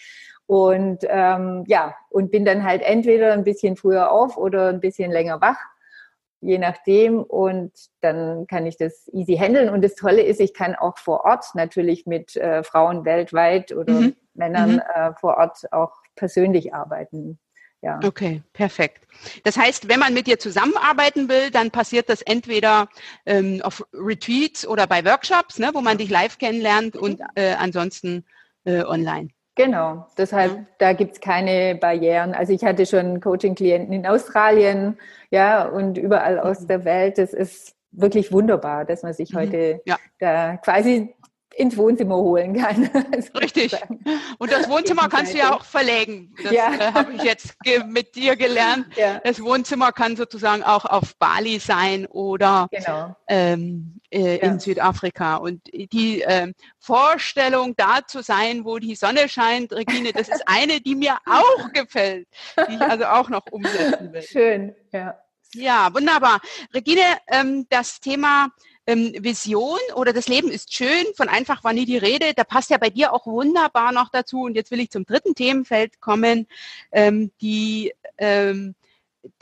Und ähm, ja, und bin dann halt entweder ein bisschen früher auf oder ein bisschen länger wach je nachdem. Und dann kann ich das easy handeln. Und das Tolle ist, ich kann auch vor Ort natürlich mit äh, Frauen weltweit oder mhm. Männern mhm. Äh, vor Ort auch persönlich arbeiten. Ja. Okay, perfekt. Das heißt, wenn man mit dir zusammenarbeiten will, dann passiert das entweder ähm, auf Retreats oder bei Workshops, ne, wo man dich live kennenlernt und äh, ansonsten äh, online. Genau, deshalb, ja. da gibt's keine Barrieren. Also ich hatte schon Coaching-Klienten in Australien, ja, und überall aus mhm. der Welt. Das ist wirklich wunderbar, dass man sich mhm. heute ja. da quasi ins Wohnzimmer holen kann. Richtig. Und das Wohnzimmer kannst du ja auch verlegen. Das ja. äh, habe ich jetzt mit dir gelernt. Ja. Das Wohnzimmer kann sozusagen auch auf Bali sein oder genau. ähm, äh, ja. in Südafrika. Und die äh, Vorstellung, da zu sein, wo die Sonne scheint, Regine, das ist eine, die mir auch gefällt, die ich also auch noch umsetzen will. Schön, ja. Ja, wunderbar. Regine, ähm, das Thema ähm, Vision oder das Leben ist schön, von einfach war nie die Rede. Da passt ja bei dir auch wunderbar noch dazu. Und jetzt will ich zum dritten Themenfeld kommen, ähm, die, ähm,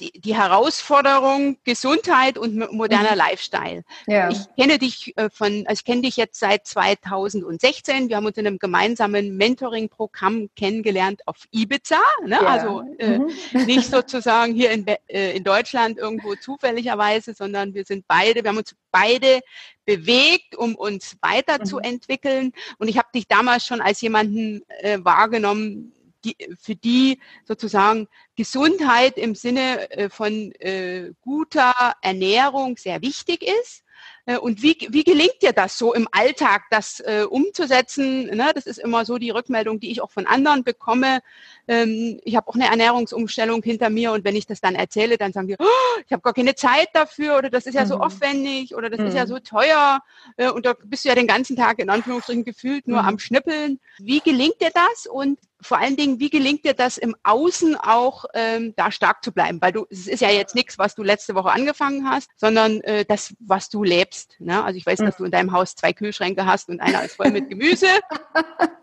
die, die Herausforderung Gesundheit und moderner mhm. Lifestyle. Ja. Ich kenne dich äh, von, also ich kenne dich jetzt seit 2016. Wir haben uns in einem gemeinsamen Mentoring-Programm kennengelernt auf Ibiza. Ne? Ja. Also äh, mhm. nicht sozusagen hier in, äh, in Deutschland irgendwo zufälligerweise, sondern wir sind beide, wir haben uns beide bewegt, um uns weiterzuentwickeln. Mhm. Und ich habe dich damals schon als jemanden äh, wahrgenommen, die, für die sozusagen Gesundheit im Sinne äh, von äh, guter Ernährung sehr wichtig ist. Äh, und wie, wie gelingt dir das so im Alltag, das äh, umzusetzen? Ne? Das ist immer so die Rückmeldung, die ich auch von anderen bekomme. Ähm, ich habe auch eine Ernährungsumstellung hinter mir und wenn ich das dann erzähle, dann sagen die, oh, ich habe gar keine Zeit dafür oder das ist ja mhm. so aufwendig oder das mhm. ist ja mhm. so teuer äh, und da bist du ja den ganzen Tag in Anführungsstrichen gefühlt nur mhm. am Schnippeln. Wie gelingt dir das und vor allen Dingen, wie gelingt dir das im Außen auch ähm, da stark zu bleiben? Weil du, es ist ja jetzt nichts, was du letzte Woche angefangen hast, sondern äh, das, was du lebst. Ne? Also ich weiß, dass mhm. du in deinem Haus zwei Kühlschränke hast und einer ist voll mit Gemüse.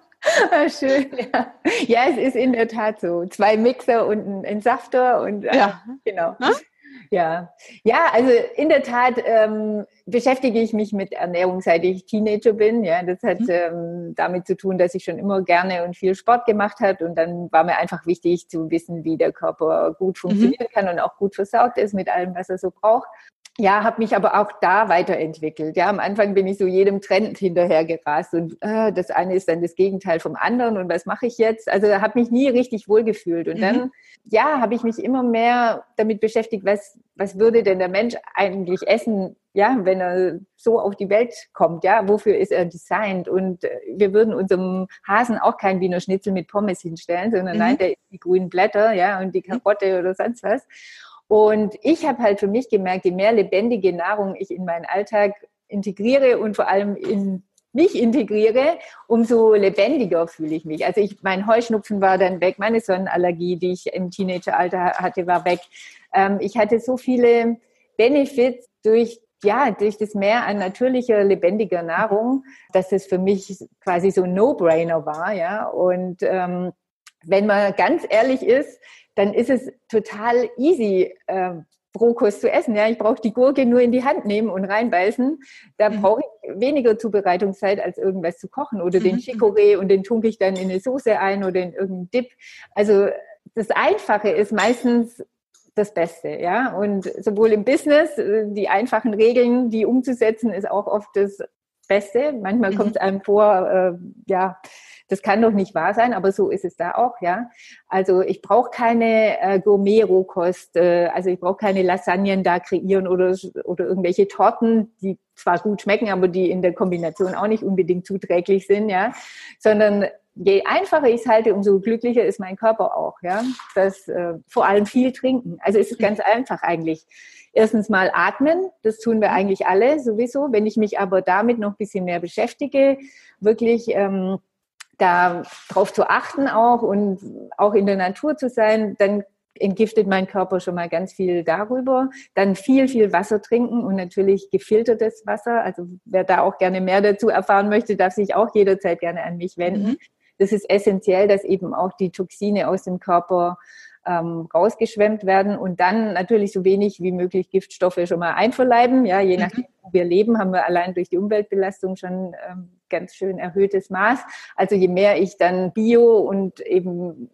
Ah, schön, ja. Ja, es ist in der Tat so. Zwei Mixer und ein Entsafter und äh, ja. genau. Hm? Ja, ja, also in der Tat ähm, beschäftige ich mich mit Ernährung, seit ich Teenager bin. Ja, das hat mhm. ähm, damit zu tun, dass ich schon immer gerne und viel Sport gemacht habe und dann war mir einfach wichtig zu wissen, wie der Körper gut mhm. funktionieren mhm. kann und auch gut versorgt ist mit allem, was er so braucht ja, habe mich aber auch da weiterentwickelt. Ja, am Anfang bin ich so jedem Trend hinterher gerast und äh, das eine ist dann das Gegenteil vom anderen und was mache ich jetzt? Also habe mich nie richtig wohlgefühlt und mhm. dann ja, habe ich mich immer mehr damit beschäftigt, was was würde denn der Mensch eigentlich essen, ja, wenn er so auf die Welt kommt, ja, wofür ist er designt? Und äh, wir würden unserem Hasen auch kein Wiener Schnitzel mit Pommes hinstellen, sondern mhm. nein, der die grünen Blätter, ja, und die Karotte oder sonst was. Und ich habe halt für mich gemerkt, je mehr lebendige Nahrung ich in meinen Alltag integriere und vor allem in mich integriere, umso lebendiger fühle ich mich. Also ich, mein Heuschnupfen war dann weg, meine Sonnenallergie, die ich im Teenageralter hatte, war weg. Ähm, ich hatte so viele Benefits durch ja, durch das Mehr an natürlicher, lebendiger Nahrung, dass es für mich quasi so ein No-Brainer war, ja. Und ähm, wenn man ganz ehrlich ist, dann ist es total easy, äh, Rohkost zu essen. Ja, ich brauche die Gurke nur in die Hand nehmen und reinbeißen. Da mhm. brauche ich weniger Zubereitungszeit, als irgendwas zu kochen. Oder mhm. den Chicorée und den tunke ich dann in eine Soße ein oder in irgendeinen Dip. Also das Einfache ist meistens das Beste, ja. Und sowohl im Business, äh, die einfachen Regeln, die umzusetzen, ist auch oft das Beste. Manchmal mhm. kommt es einem vor, äh, ja, das kann doch nicht wahr sein, aber so ist es da auch, ja. Also ich brauche keine äh, Gourmet-Rohkost, äh, also ich brauche keine Lasagnen da kreieren oder, oder irgendwelche Torten, die zwar gut schmecken, aber die in der Kombination auch nicht unbedingt zuträglich sind, ja, sondern je einfacher ich es halte, umso glücklicher ist mein Körper auch, ja. Das äh, vor allem viel trinken. Also es ist ganz einfach eigentlich. Erstens mal atmen, das tun wir eigentlich alle sowieso. Wenn ich mich aber damit noch ein bisschen mehr beschäftige, wirklich ähm, da drauf zu achten auch und auch in der Natur zu sein, dann entgiftet mein Körper schon mal ganz viel darüber. Dann viel, viel Wasser trinken und natürlich gefiltertes Wasser. Also wer da auch gerne mehr dazu erfahren möchte, darf sich auch jederzeit gerne an mich wenden. Mhm. Das ist essentiell, dass eben auch die Toxine aus dem Körper ähm, rausgeschwemmt werden und dann natürlich so wenig wie möglich Giftstoffe schon mal einverleiben. Ja, je mhm. nachdem, wo wir leben, haben wir allein durch die Umweltbelastung schon ähm, ganz schön erhöhtes Maß. Also je mehr ich dann Bio und eben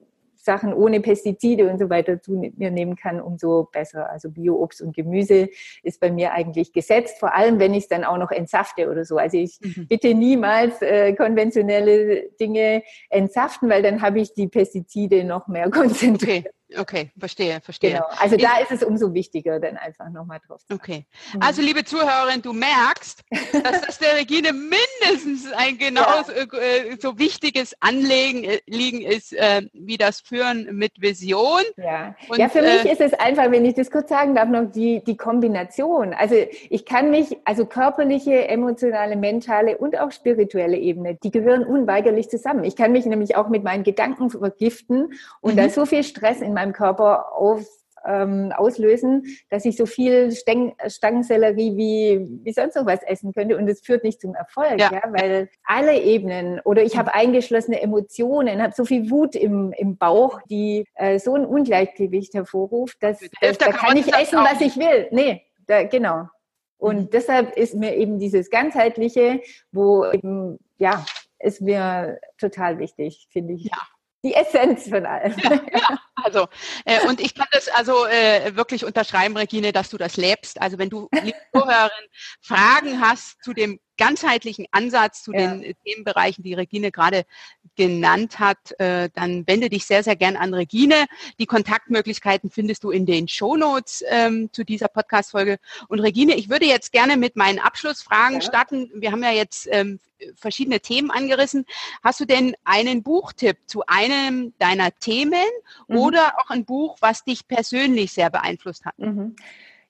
Sachen ohne Pestizide und so weiter zu mir nehmen kann, umso besser. Also Bio-Obst und Gemüse ist bei mir eigentlich gesetzt, vor allem wenn ich es dann auch noch entsafte oder so. Also ich mhm. bitte niemals äh, konventionelle Dinge entsaften, weil dann habe ich die Pestizide noch mehr konzentriert. Okay. Okay, verstehe, verstehe. Genau. Also da ist es umso wichtiger, dann einfach nochmal drauf zu Okay. Mhm. Also liebe Zuhörerin, du merkst, dass das der Regine mindestens ein genauso ja. äh, so wichtiges Anliegen äh, ist, äh, wie das Führen mit Vision. Ja, Und, ja für mich äh, ist es einfach, wenn ich das kurz sagen darf, noch die, die Kombination. Also ich kann mich, also körperliche, emotionale, mentale und auch spirituelle Ebene, die gehören unweigerlich zusammen. Ich kann mich nämlich auch mit meinen Gedanken vergiften und mhm. da so viel Stress in meinem Körper auf, ähm, auslösen, dass ich so viel Stäng Stangensellerie wie, wie sonst noch was essen könnte und es führt nicht zum Erfolg, ja. ja weil alle Ebenen oder ich habe eingeschlossene Emotionen, habe so viel Wut im, im Bauch, die äh, so ein Ungleichgewicht hervorruft, dass, dass da kann ich essen, was ich will. Nee, da, genau. Und mhm. deshalb ist mir eben dieses ganzheitliche, wo eben, ja, ist mir total wichtig, finde ich. Ja. Die Essenz von allem. Ja, ja. Also, äh, und ich kann das also äh, wirklich unterschreiben, Regine, dass du das lebst. Also, wenn du, liebe Zuhörerin, Fragen hast zu dem ganzheitlichen Ansatz zu ja. den Themenbereichen, die Regine gerade genannt hat, äh, dann wende dich sehr, sehr gern an Regine. Die Kontaktmöglichkeiten findest du in den Shownotes ähm, zu dieser Podcast-Folge. Und Regine, ich würde jetzt gerne mit meinen Abschlussfragen ja. starten. Wir haben ja jetzt ähm, verschiedene Themen angerissen. Hast du denn einen Buchtipp zu einem deiner Themen mhm. oder auch ein Buch, was dich persönlich sehr beeinflusst hat? Mhm.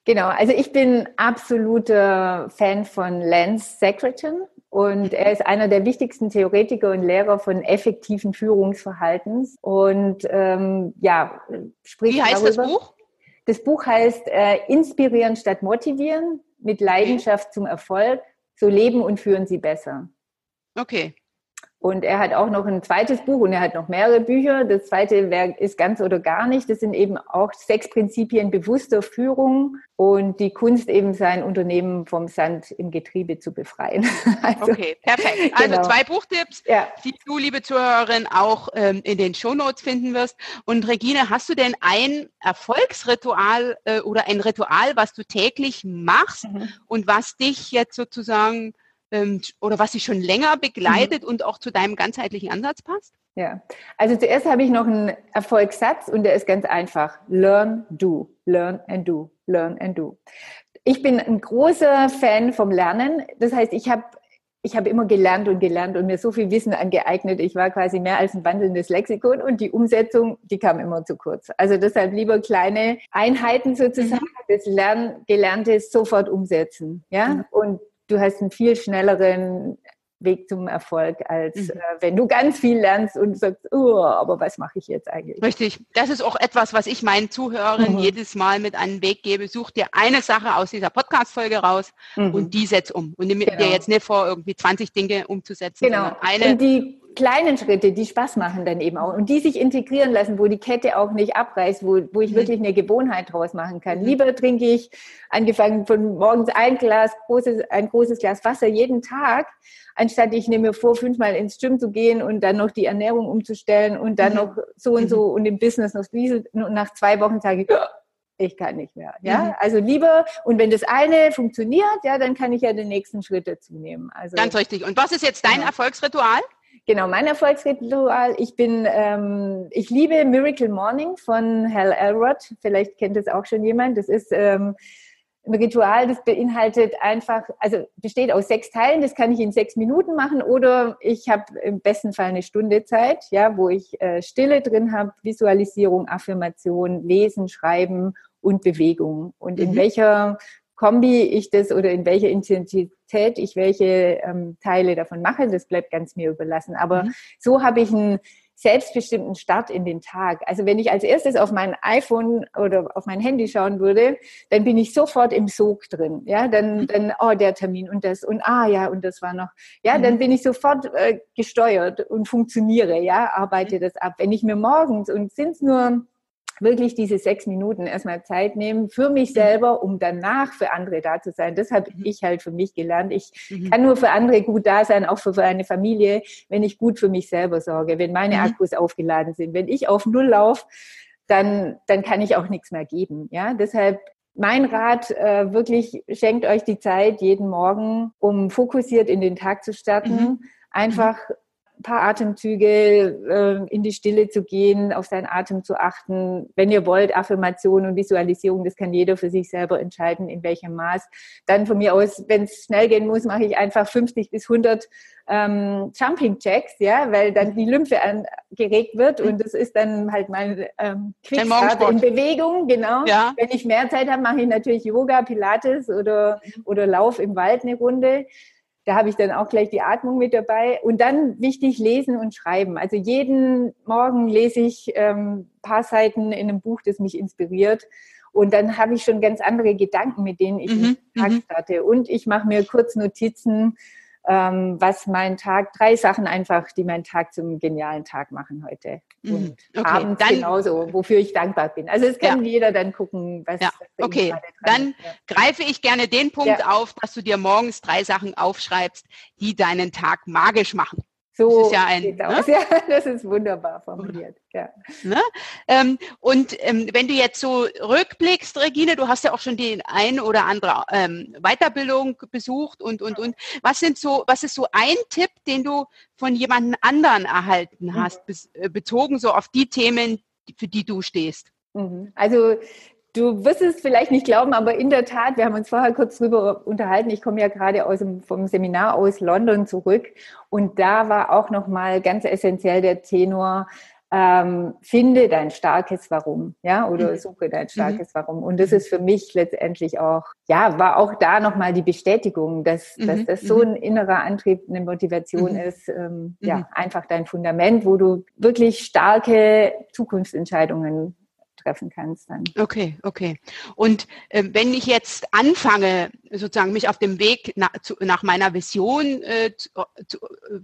Genau, also ich bin absoluter Fan von Lance Secretan und er ist einer der wichtigsten Theoretiker und Lehrer von effektiven Führungsverhaltens und ähm, ja, spricht Wie heißt darüber. das Buch? Das Buch heißt äh, Inspirieren statt Motivieren mit Leidenschaft okay. zum Erfolg. So leben und führen Sie besser. Okay. Und er hat auch noch ein zweites Buch und er hat noch mehrere Bücher. Das zweite Werk ist ganz oder gar nicht. Das sind eben auch sechs Prinzipien bewusster Führung und die Kunst eben sein Unternehmen vom Sand im Getriebe zu befreien. Also, okay, perfekt. Also genau. zwei Buchtipps, ja. die du, liebe Zuhörerin, auch ähm, in den Shownotes finden wirst. Und Regine, hast du denn ein Erfolgsritual äh, oder ein Ritual, was du täglich machst mhm. und was dich jetzt sozusagen ähm, oder was dich schon länger begleitet mhm. und auch zu deinem ganzheitlichen Ansatz passt? Ja, also zuerst habe ich noch einen Erfolgssatz und der ist ganz einfach. Learn, do, learn and do, learn and do. Ich bin ein großer Fan vom Lernen. Das heißt, ich habe ich habe immer gelernt und gelernt und mir so viel Wissen angeeignet. Ich war quasi mehr als ein wandelndes Lexikon und die Umsetzung, die kam immer zu kurz. Also deshalb lieber kleine Einheiten sozusagen, mhm. das Lern, Gelernte sofort umsetzen. Ja, mhm. und du hast einen viel schnelleren Weg zum Erfolg, als mhm. äh, wenn du ganz viel lernst und sagst, oh, aber was mache ich jetzt eigentlich? Richtig. Das ist auch etwas, was ich meinen Zuhörern mhm. jedes Mal mit einem Weg gebe. Such dir eine Sache aus dieser Podcast-Folge raus mhm. und die setz um. Und nimm genau. dir jetzt nicht vor, irgendwie 20 Dinge umzusetzen. Genau. Eine und die kleinen Schritte, die Spaß machen dann eben auch und die sich integrieren lassen, wo die Kette auch nicht abreißt, wo, wo ich mhm. wirklich eine Gewohnheit draus machen kann. Mhm. Lieber trinke ich, angefangen von morgens ein Glas, großes, ein großes Glas Wasser jeden Tag, anstatt ich nehme mir vor, fünfmal ins Gym zu gehen und dann noch die Ernährung umzustellen und dann mhm. noch so und so mhm. und im Business noch diese, und nach zwei Wochen sage ich, ich kann nicht mehr. Ja, mhm. also lieber, und wenn das eine funktioniert, ja, dann kann ich ja den nächsten Schritt dazu nehmen. Also, Ganz richtig. Und was ist jetzt dein genau. Erfolgsritual? Genau, mein Erfolgsritual. Ich bin, ähm, ich liebe Miracle Morning von Hal Elrod. Vielleicht kennt es auch schon jemand. Das ist ähm, ein Ritual, das beinhaltet einfach, also besteht aus sechs Teilen. Das kann ich in sechs Minuten machen oder ich habe im besten Fall eine Stunde Zeit, ja, wo ich äh, Stille drin habe, Visualisierung, Affirmation, Lesen, Schreiben und Bewegung. Und in mhm. welcher Kombi ich das oder in welcher Intensität ich welche ähm, Teile davon mache, das bleibt ganz mir überlassen. Aber mhm. so habe ich einen selbstbestimmten Start in den Tag. Also wenn ich als erstes auf mein iPhone oder auf mein Handy schauen würde, dann bin ich sofort im Sog drin. Ja, dann, mhm. dann, oh, der Termin und das und ah ja, und das war noch. Ja, dann mhm. bin ich sofort äh, gesteuert und funktioniere, ja, arbeite mhm. das ab. Wenn ich mir morgens und sind es nur wirklich diese sechs Minuten erstmal Zeit nehmen für mich mhm. selber, um danach für andere da zu sein. Das habe mhm. ich halt für mich gelernt. Ich mhm. kann nur für andere gut da sein, auch für eine Familie, wenn ich gut für mich selber sorge, wenn meine. Akkus aufgeladen sind. Wenn ich auf Null laufe, dann, dann kann ich auch nichts mehr geben. Ja, deshalb mein Rat, äh, wirklich schenkt euch die Zeit jeden Morgen, um fokussiert in den Tag zu starten. Mhm. Einfach paar Atemzüge äh, in die Stille zu gehen, auf seinen Atem zu achten. Wenn ihr wollt, Affirmation und Visualisierung, das kann jeder für sich selber entscheiden, in welchem Maß. Dann von mir aus, wenn es schnell gehen muss, mache ich einfach 50 bis 100 ähm, Jumping Jacks, ja, weil dann die Lymphe angeregt wird und das ist dann halt mein ähm, Quickstart in Bewegung, genau. Ja. Wenn ich mehr Zeit habe, mache ich natürlich Yoga, Pilates oder, oder Lauf im Wald eine Runde. Da habe ich dann auch gleich die Atmung mit dabei. Und dann wichtig lesen und schreiben. Also jeden Morgen lese ich ähm, paar Seiten in einem Buch, das mich inspiriert. Und dann habe ich schon ganz andere Gedanken, mit denen ich mhm. den Tag mhm. starte. Und ich mache mir kurz Notizen, ähm, was mein Tag, drei Sachen einfach, die meinen Tag zum genialen Tag machen heute. Mhm. Und okay, abends dann, genauso, wofür ich dankbar bin. Also es kann ja. jeder dann gucken, was. Ja. okay, dann ja. greife ich gerne den Punkt auf, dass du dir morgens drei Sachen aufschreibst, die deinen Tag magisch machen. So das ist ja ein, ne? ja, das ist wunderbar formuliert. Ja. Ne? Ähm, und ähm, wenn du jetzt so rückblickst, Regine, du hast ja auch schon die ein oder andere ähm, Weiterbildung besucht und und und. Was sind so, was ist so ein Tipp, den du von jemandem anderen erhalten mhm. hast, mhm. bezogen so auf die Themen, für die du stehst? Mhm. Also Du wirst es vielleicht nicht glauben, aber in der Tat, wir haben uns vorher kurz drüber unterhalten. Ich komme ja gerade aus dem, vom Seminar aus London zurück und da war auch nochmal ganz essentiell der Tenor, ähm, finde dein starkes Warum, ja, oder mhm. suche dein starkes mhm. Warum. Und das ist für mich letztendlich auch, ja, war auch da nochmal die Bestätigung, dass, mhm. dass das so mhm. ein innerer Antrieb, eine Motivation mhm. ist, ähm, ja, mhm. einfach dein Fundament, wo du wirklich starke Zukunftsentscheidungen treffen kannst dann. Okay, okay. Und äh, wenn ich jetzt anfange, sozusagen mich auf dem Weg nach, zu, nach meiner Vision äh, zu, zu,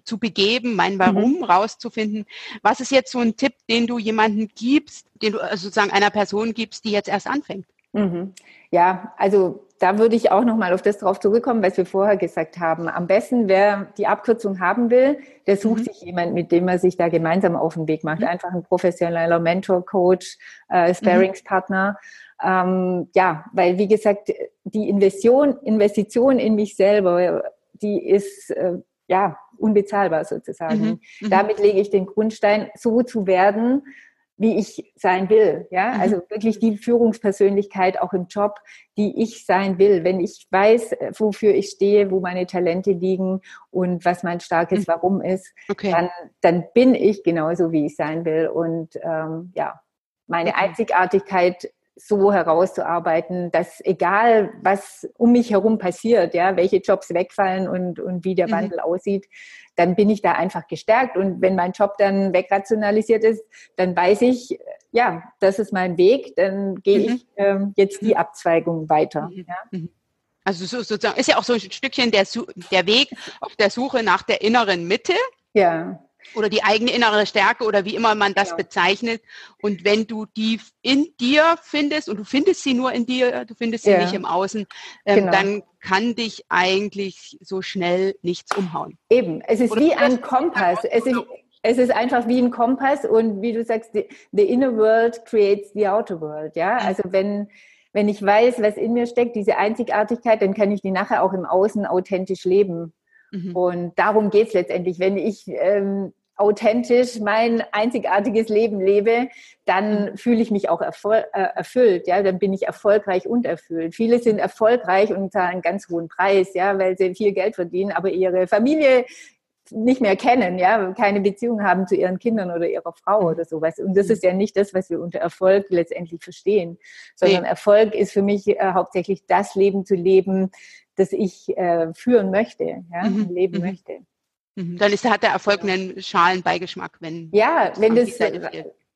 zu, begeben, mein Warum mhm. rauszufinden, was ist jetzt so ein Tipp, den du jemandem gibst, den du also sozusagen einer Person gibst, die jetzt erst anfängt? Mhm. Ja, also da würde ich auch nochmal auf das drauf zurückkommen, was wir vorher gesagt haben. Am besten, wer die Abkürzung haben will, der sucht mhm. sich jemand, mit dem er sich da gemeinsam auf den Weg macht. Mhm. Einfach ein professioneller Mentor, Coach, äh, Sparingspartner. Mhm. Ähm, ja, weil wie gesagt, die Investition, Investition in mich selber, die ist äh, ja unbezahlbar sozusagen. Mhm. Mhm. Damit lege ich den Grundstein, so zu werden, wie ich sein will. Ja, mhm. also wirklich die Führungspersönlichkeit auch im Job, die ich sein will. Wenn ich weiß, äh, wofür ich stehe, wo meine Talente liegen und was mein starkes mhm. Warum ist, okay. dann, dann bin ich genauso, wie ich sein will. Und ähm, ja, meine okay. Einzigartigkeit so herauszuarbeiten, dass egal was um mich herum passiert, ja, welche Jobs wegfallen und, und wie der mhm. Wandel aussieht, dann bin ich da einfach gestärkt. Und wenn mein Job dann wegrationalisiert ist, dann weiß ich, ja, das ist mein Weg, dann gehe mhm. ich ähm, jetzt die mhm. Abzweigung weiter. Mhm. Ja. Mhm. Also so, sozusagen ist ja auch so ein Stückchen der, der Weg auf der Suche nach der inneren Mitte. Ja oder die eigene innere Stärke oder wie immer man das genau. bezeichnet. Und wenn du die in dir findest und du findest sie nur in dir, du findest sie ja. nicht im Außen, ähm, genau. dann kann dich eigentlich so schnell nichts umhauen. Eben, es ist oder wie ein Kompass. Es ist, es ist einfach wie ein Kompass und wie du sagst, the, the inner world creates the outer world. Ja, also wenn wenn ich weiß, was in mir steckt, diese Einzigartigkeit, dann kann ich die nachher auch im Außen authentisch leben. Mhm. Und darum geht es letztendlich. Wenn ich ähm, authentisch mein einzigartiges Leben lebe, dann mhm. fühle ich mich auch äh, erfüllt, ja, dann bin ich erfolgreich und erfüllt. Viele sind erfolgreich und zahlen einen ganz hohen Preis, ja, weil sie viel Geld verdienen, aber ihre Familie nicht mehr kennen, ja, keine Beziehung haben zu ihren Kindern oder ihrer Frau mhm. oder sowas. Und das ist ja nicht das, was wir unter Erfolg letztendlich verstehen, sondern nee. Erfolg ist für mich äh, hauptsächlich das Leben zu leben, das ich äh, führen möchte, ja, mhm. leben mhm. möchte. Mhm. Dann ist, hat der Erfolg einen schalen Beigeschmack, wenn ja, wenn das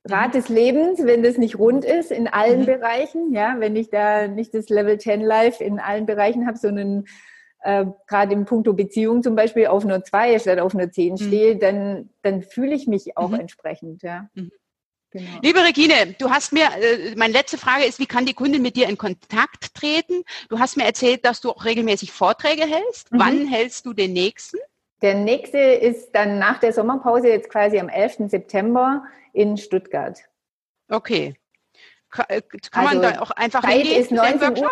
Rad mhm. des Lebens, wenn das nicht rund ist in allen mhm. Bereichen, ja, wenn ich da nicht das Level 10 Life in allen Bereichen habe, sondern äh, gerade im Puncto Beziehung zum Beispiel auf nur zwei statt auf nur zehn mhm. stehe, dann, dann fühle ich mich auch mhm. entsprechend, ja. Mhm. Genau. Liebe Regine, du hast mir, äh, meine letzte Frage ist, wie kann die Kundin mit dir in Kontakt treten? Du hast mir erzählt, dass du auch regelmäßig Vorträge hältst. Mhm. Wann hältst du den nächsten? Der nächste ist dann nach der Sommerpause, jetzt quasi am 11. September in Stuttgart. Okay. Kann, äh, kann also man da auch einfach Zeit hingehen? Ist 19 Uhr.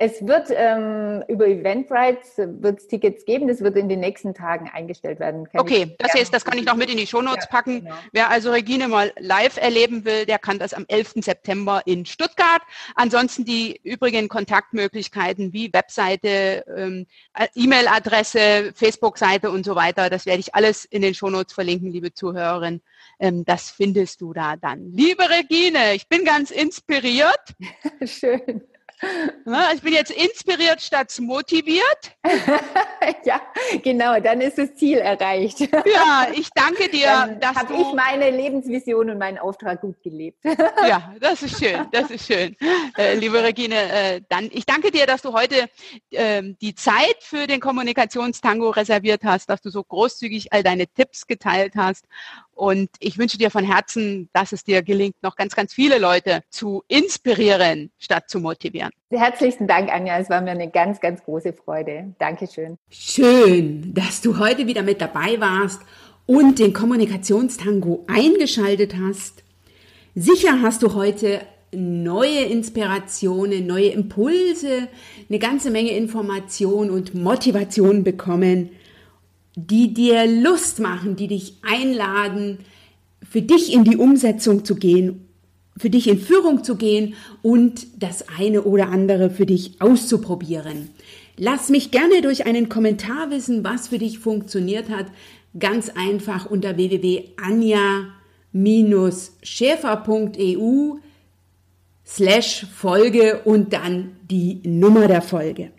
Es wird ähm, über Eventbrite wird Tickets geben. Das wird in den nächsten Tagen eingestellt werden. Kann okay, das jetzt, das kann ich noch mit in die Shownotes ja, packen. Genau. Wer also Regine mal live erleben will, der kann das am 11. September in Stuttgart. Ansonsten die übrigen Kontaktmöglichkeiten wie Webseite, ähm, äh, E-Mail-Adresse, Facebook-Seite und so weiter, das werde ich alles in den Shownotes verlinken, liebe Zuhörerin. Ähm, das findest du da dann. Liebe Regine, ich bin ganz inspiriert. Schön. Ich bin jetzt inspiriert statt motiviert. ja, genau, dann ist das Ziel erreicht. Ja, ich danke dir. Dann habe ich meine Lebensvision und meinen Auftrag gut gelebt. ja, das ist schön, das ist schön. Äh, liebe Regine, äh, dann, ich danke dir, dass du heute äh, die Zeit für den Kommunikationstango reserviert hast, dass du so großzügig all deine Tipps geteilt hast und ich wünsche dir von Herzen, dass es dir gelingt, noch ganz, ganz viele Leute zu inspirieren, statt zu motivieren. Herzlichen Dank, Anja. Es war mir eine ganz, ganz große Freude. Dankeschön. Schön, dass du heute wieder mit dabei warst und den Kommunikationstango eingeschaltet hast. Sicher hast du heute neue Inspirationen, neue Impulse, eine ganze Menge Information und Motivation bekommen die dir Lust machen, die dich einladen, für dich in die Umsetzung zu gehen, für dich in Führung zu gehen und das eine oder andere für dich auszuprobieren. Lass mich gerne durch einen Kommentar wissen, was für dich funktioniert hat. Ganz einfach unter www.anja-schäfer.eu slash Folge und dann die Nummer der Folge.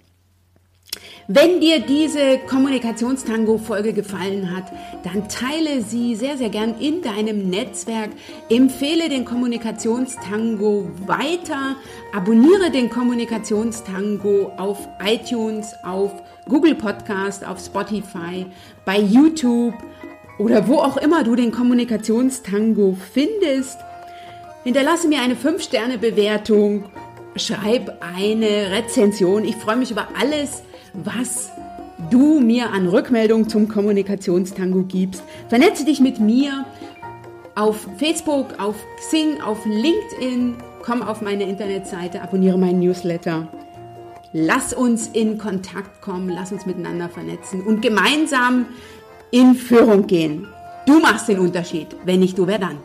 Wenn dir diese Kommunikationstango-Folge gefallen hat, dann teile sie sehr, sehr gern in deinem Netzwerk. Empfehle den Kommunikationstango weiter. Abonniere den Kommunikationstango auf iTunes, auf Google Podcast, auf Spotify, bei YouTube oder wo auch immer du den Kommunikationstango findest. Hinterlasse mir eine 5-Sterne-Bewertung, schreib eine Rezension. Ich freue mich über alles was du mir an Rückmeldung zum Kommunikationstango gibst. Vernetze dich mit mir auf Facebook, auf Xing, auf LinkedIn. Komm auf meine Internetseite, abonniere meinen Newsletter. Lass uns in Kontakt kommen, lass uns miteinander vernetzen und gemeinsam in Führung gehen. Du machst den Unterschied. Wenn nicht du, wer dann?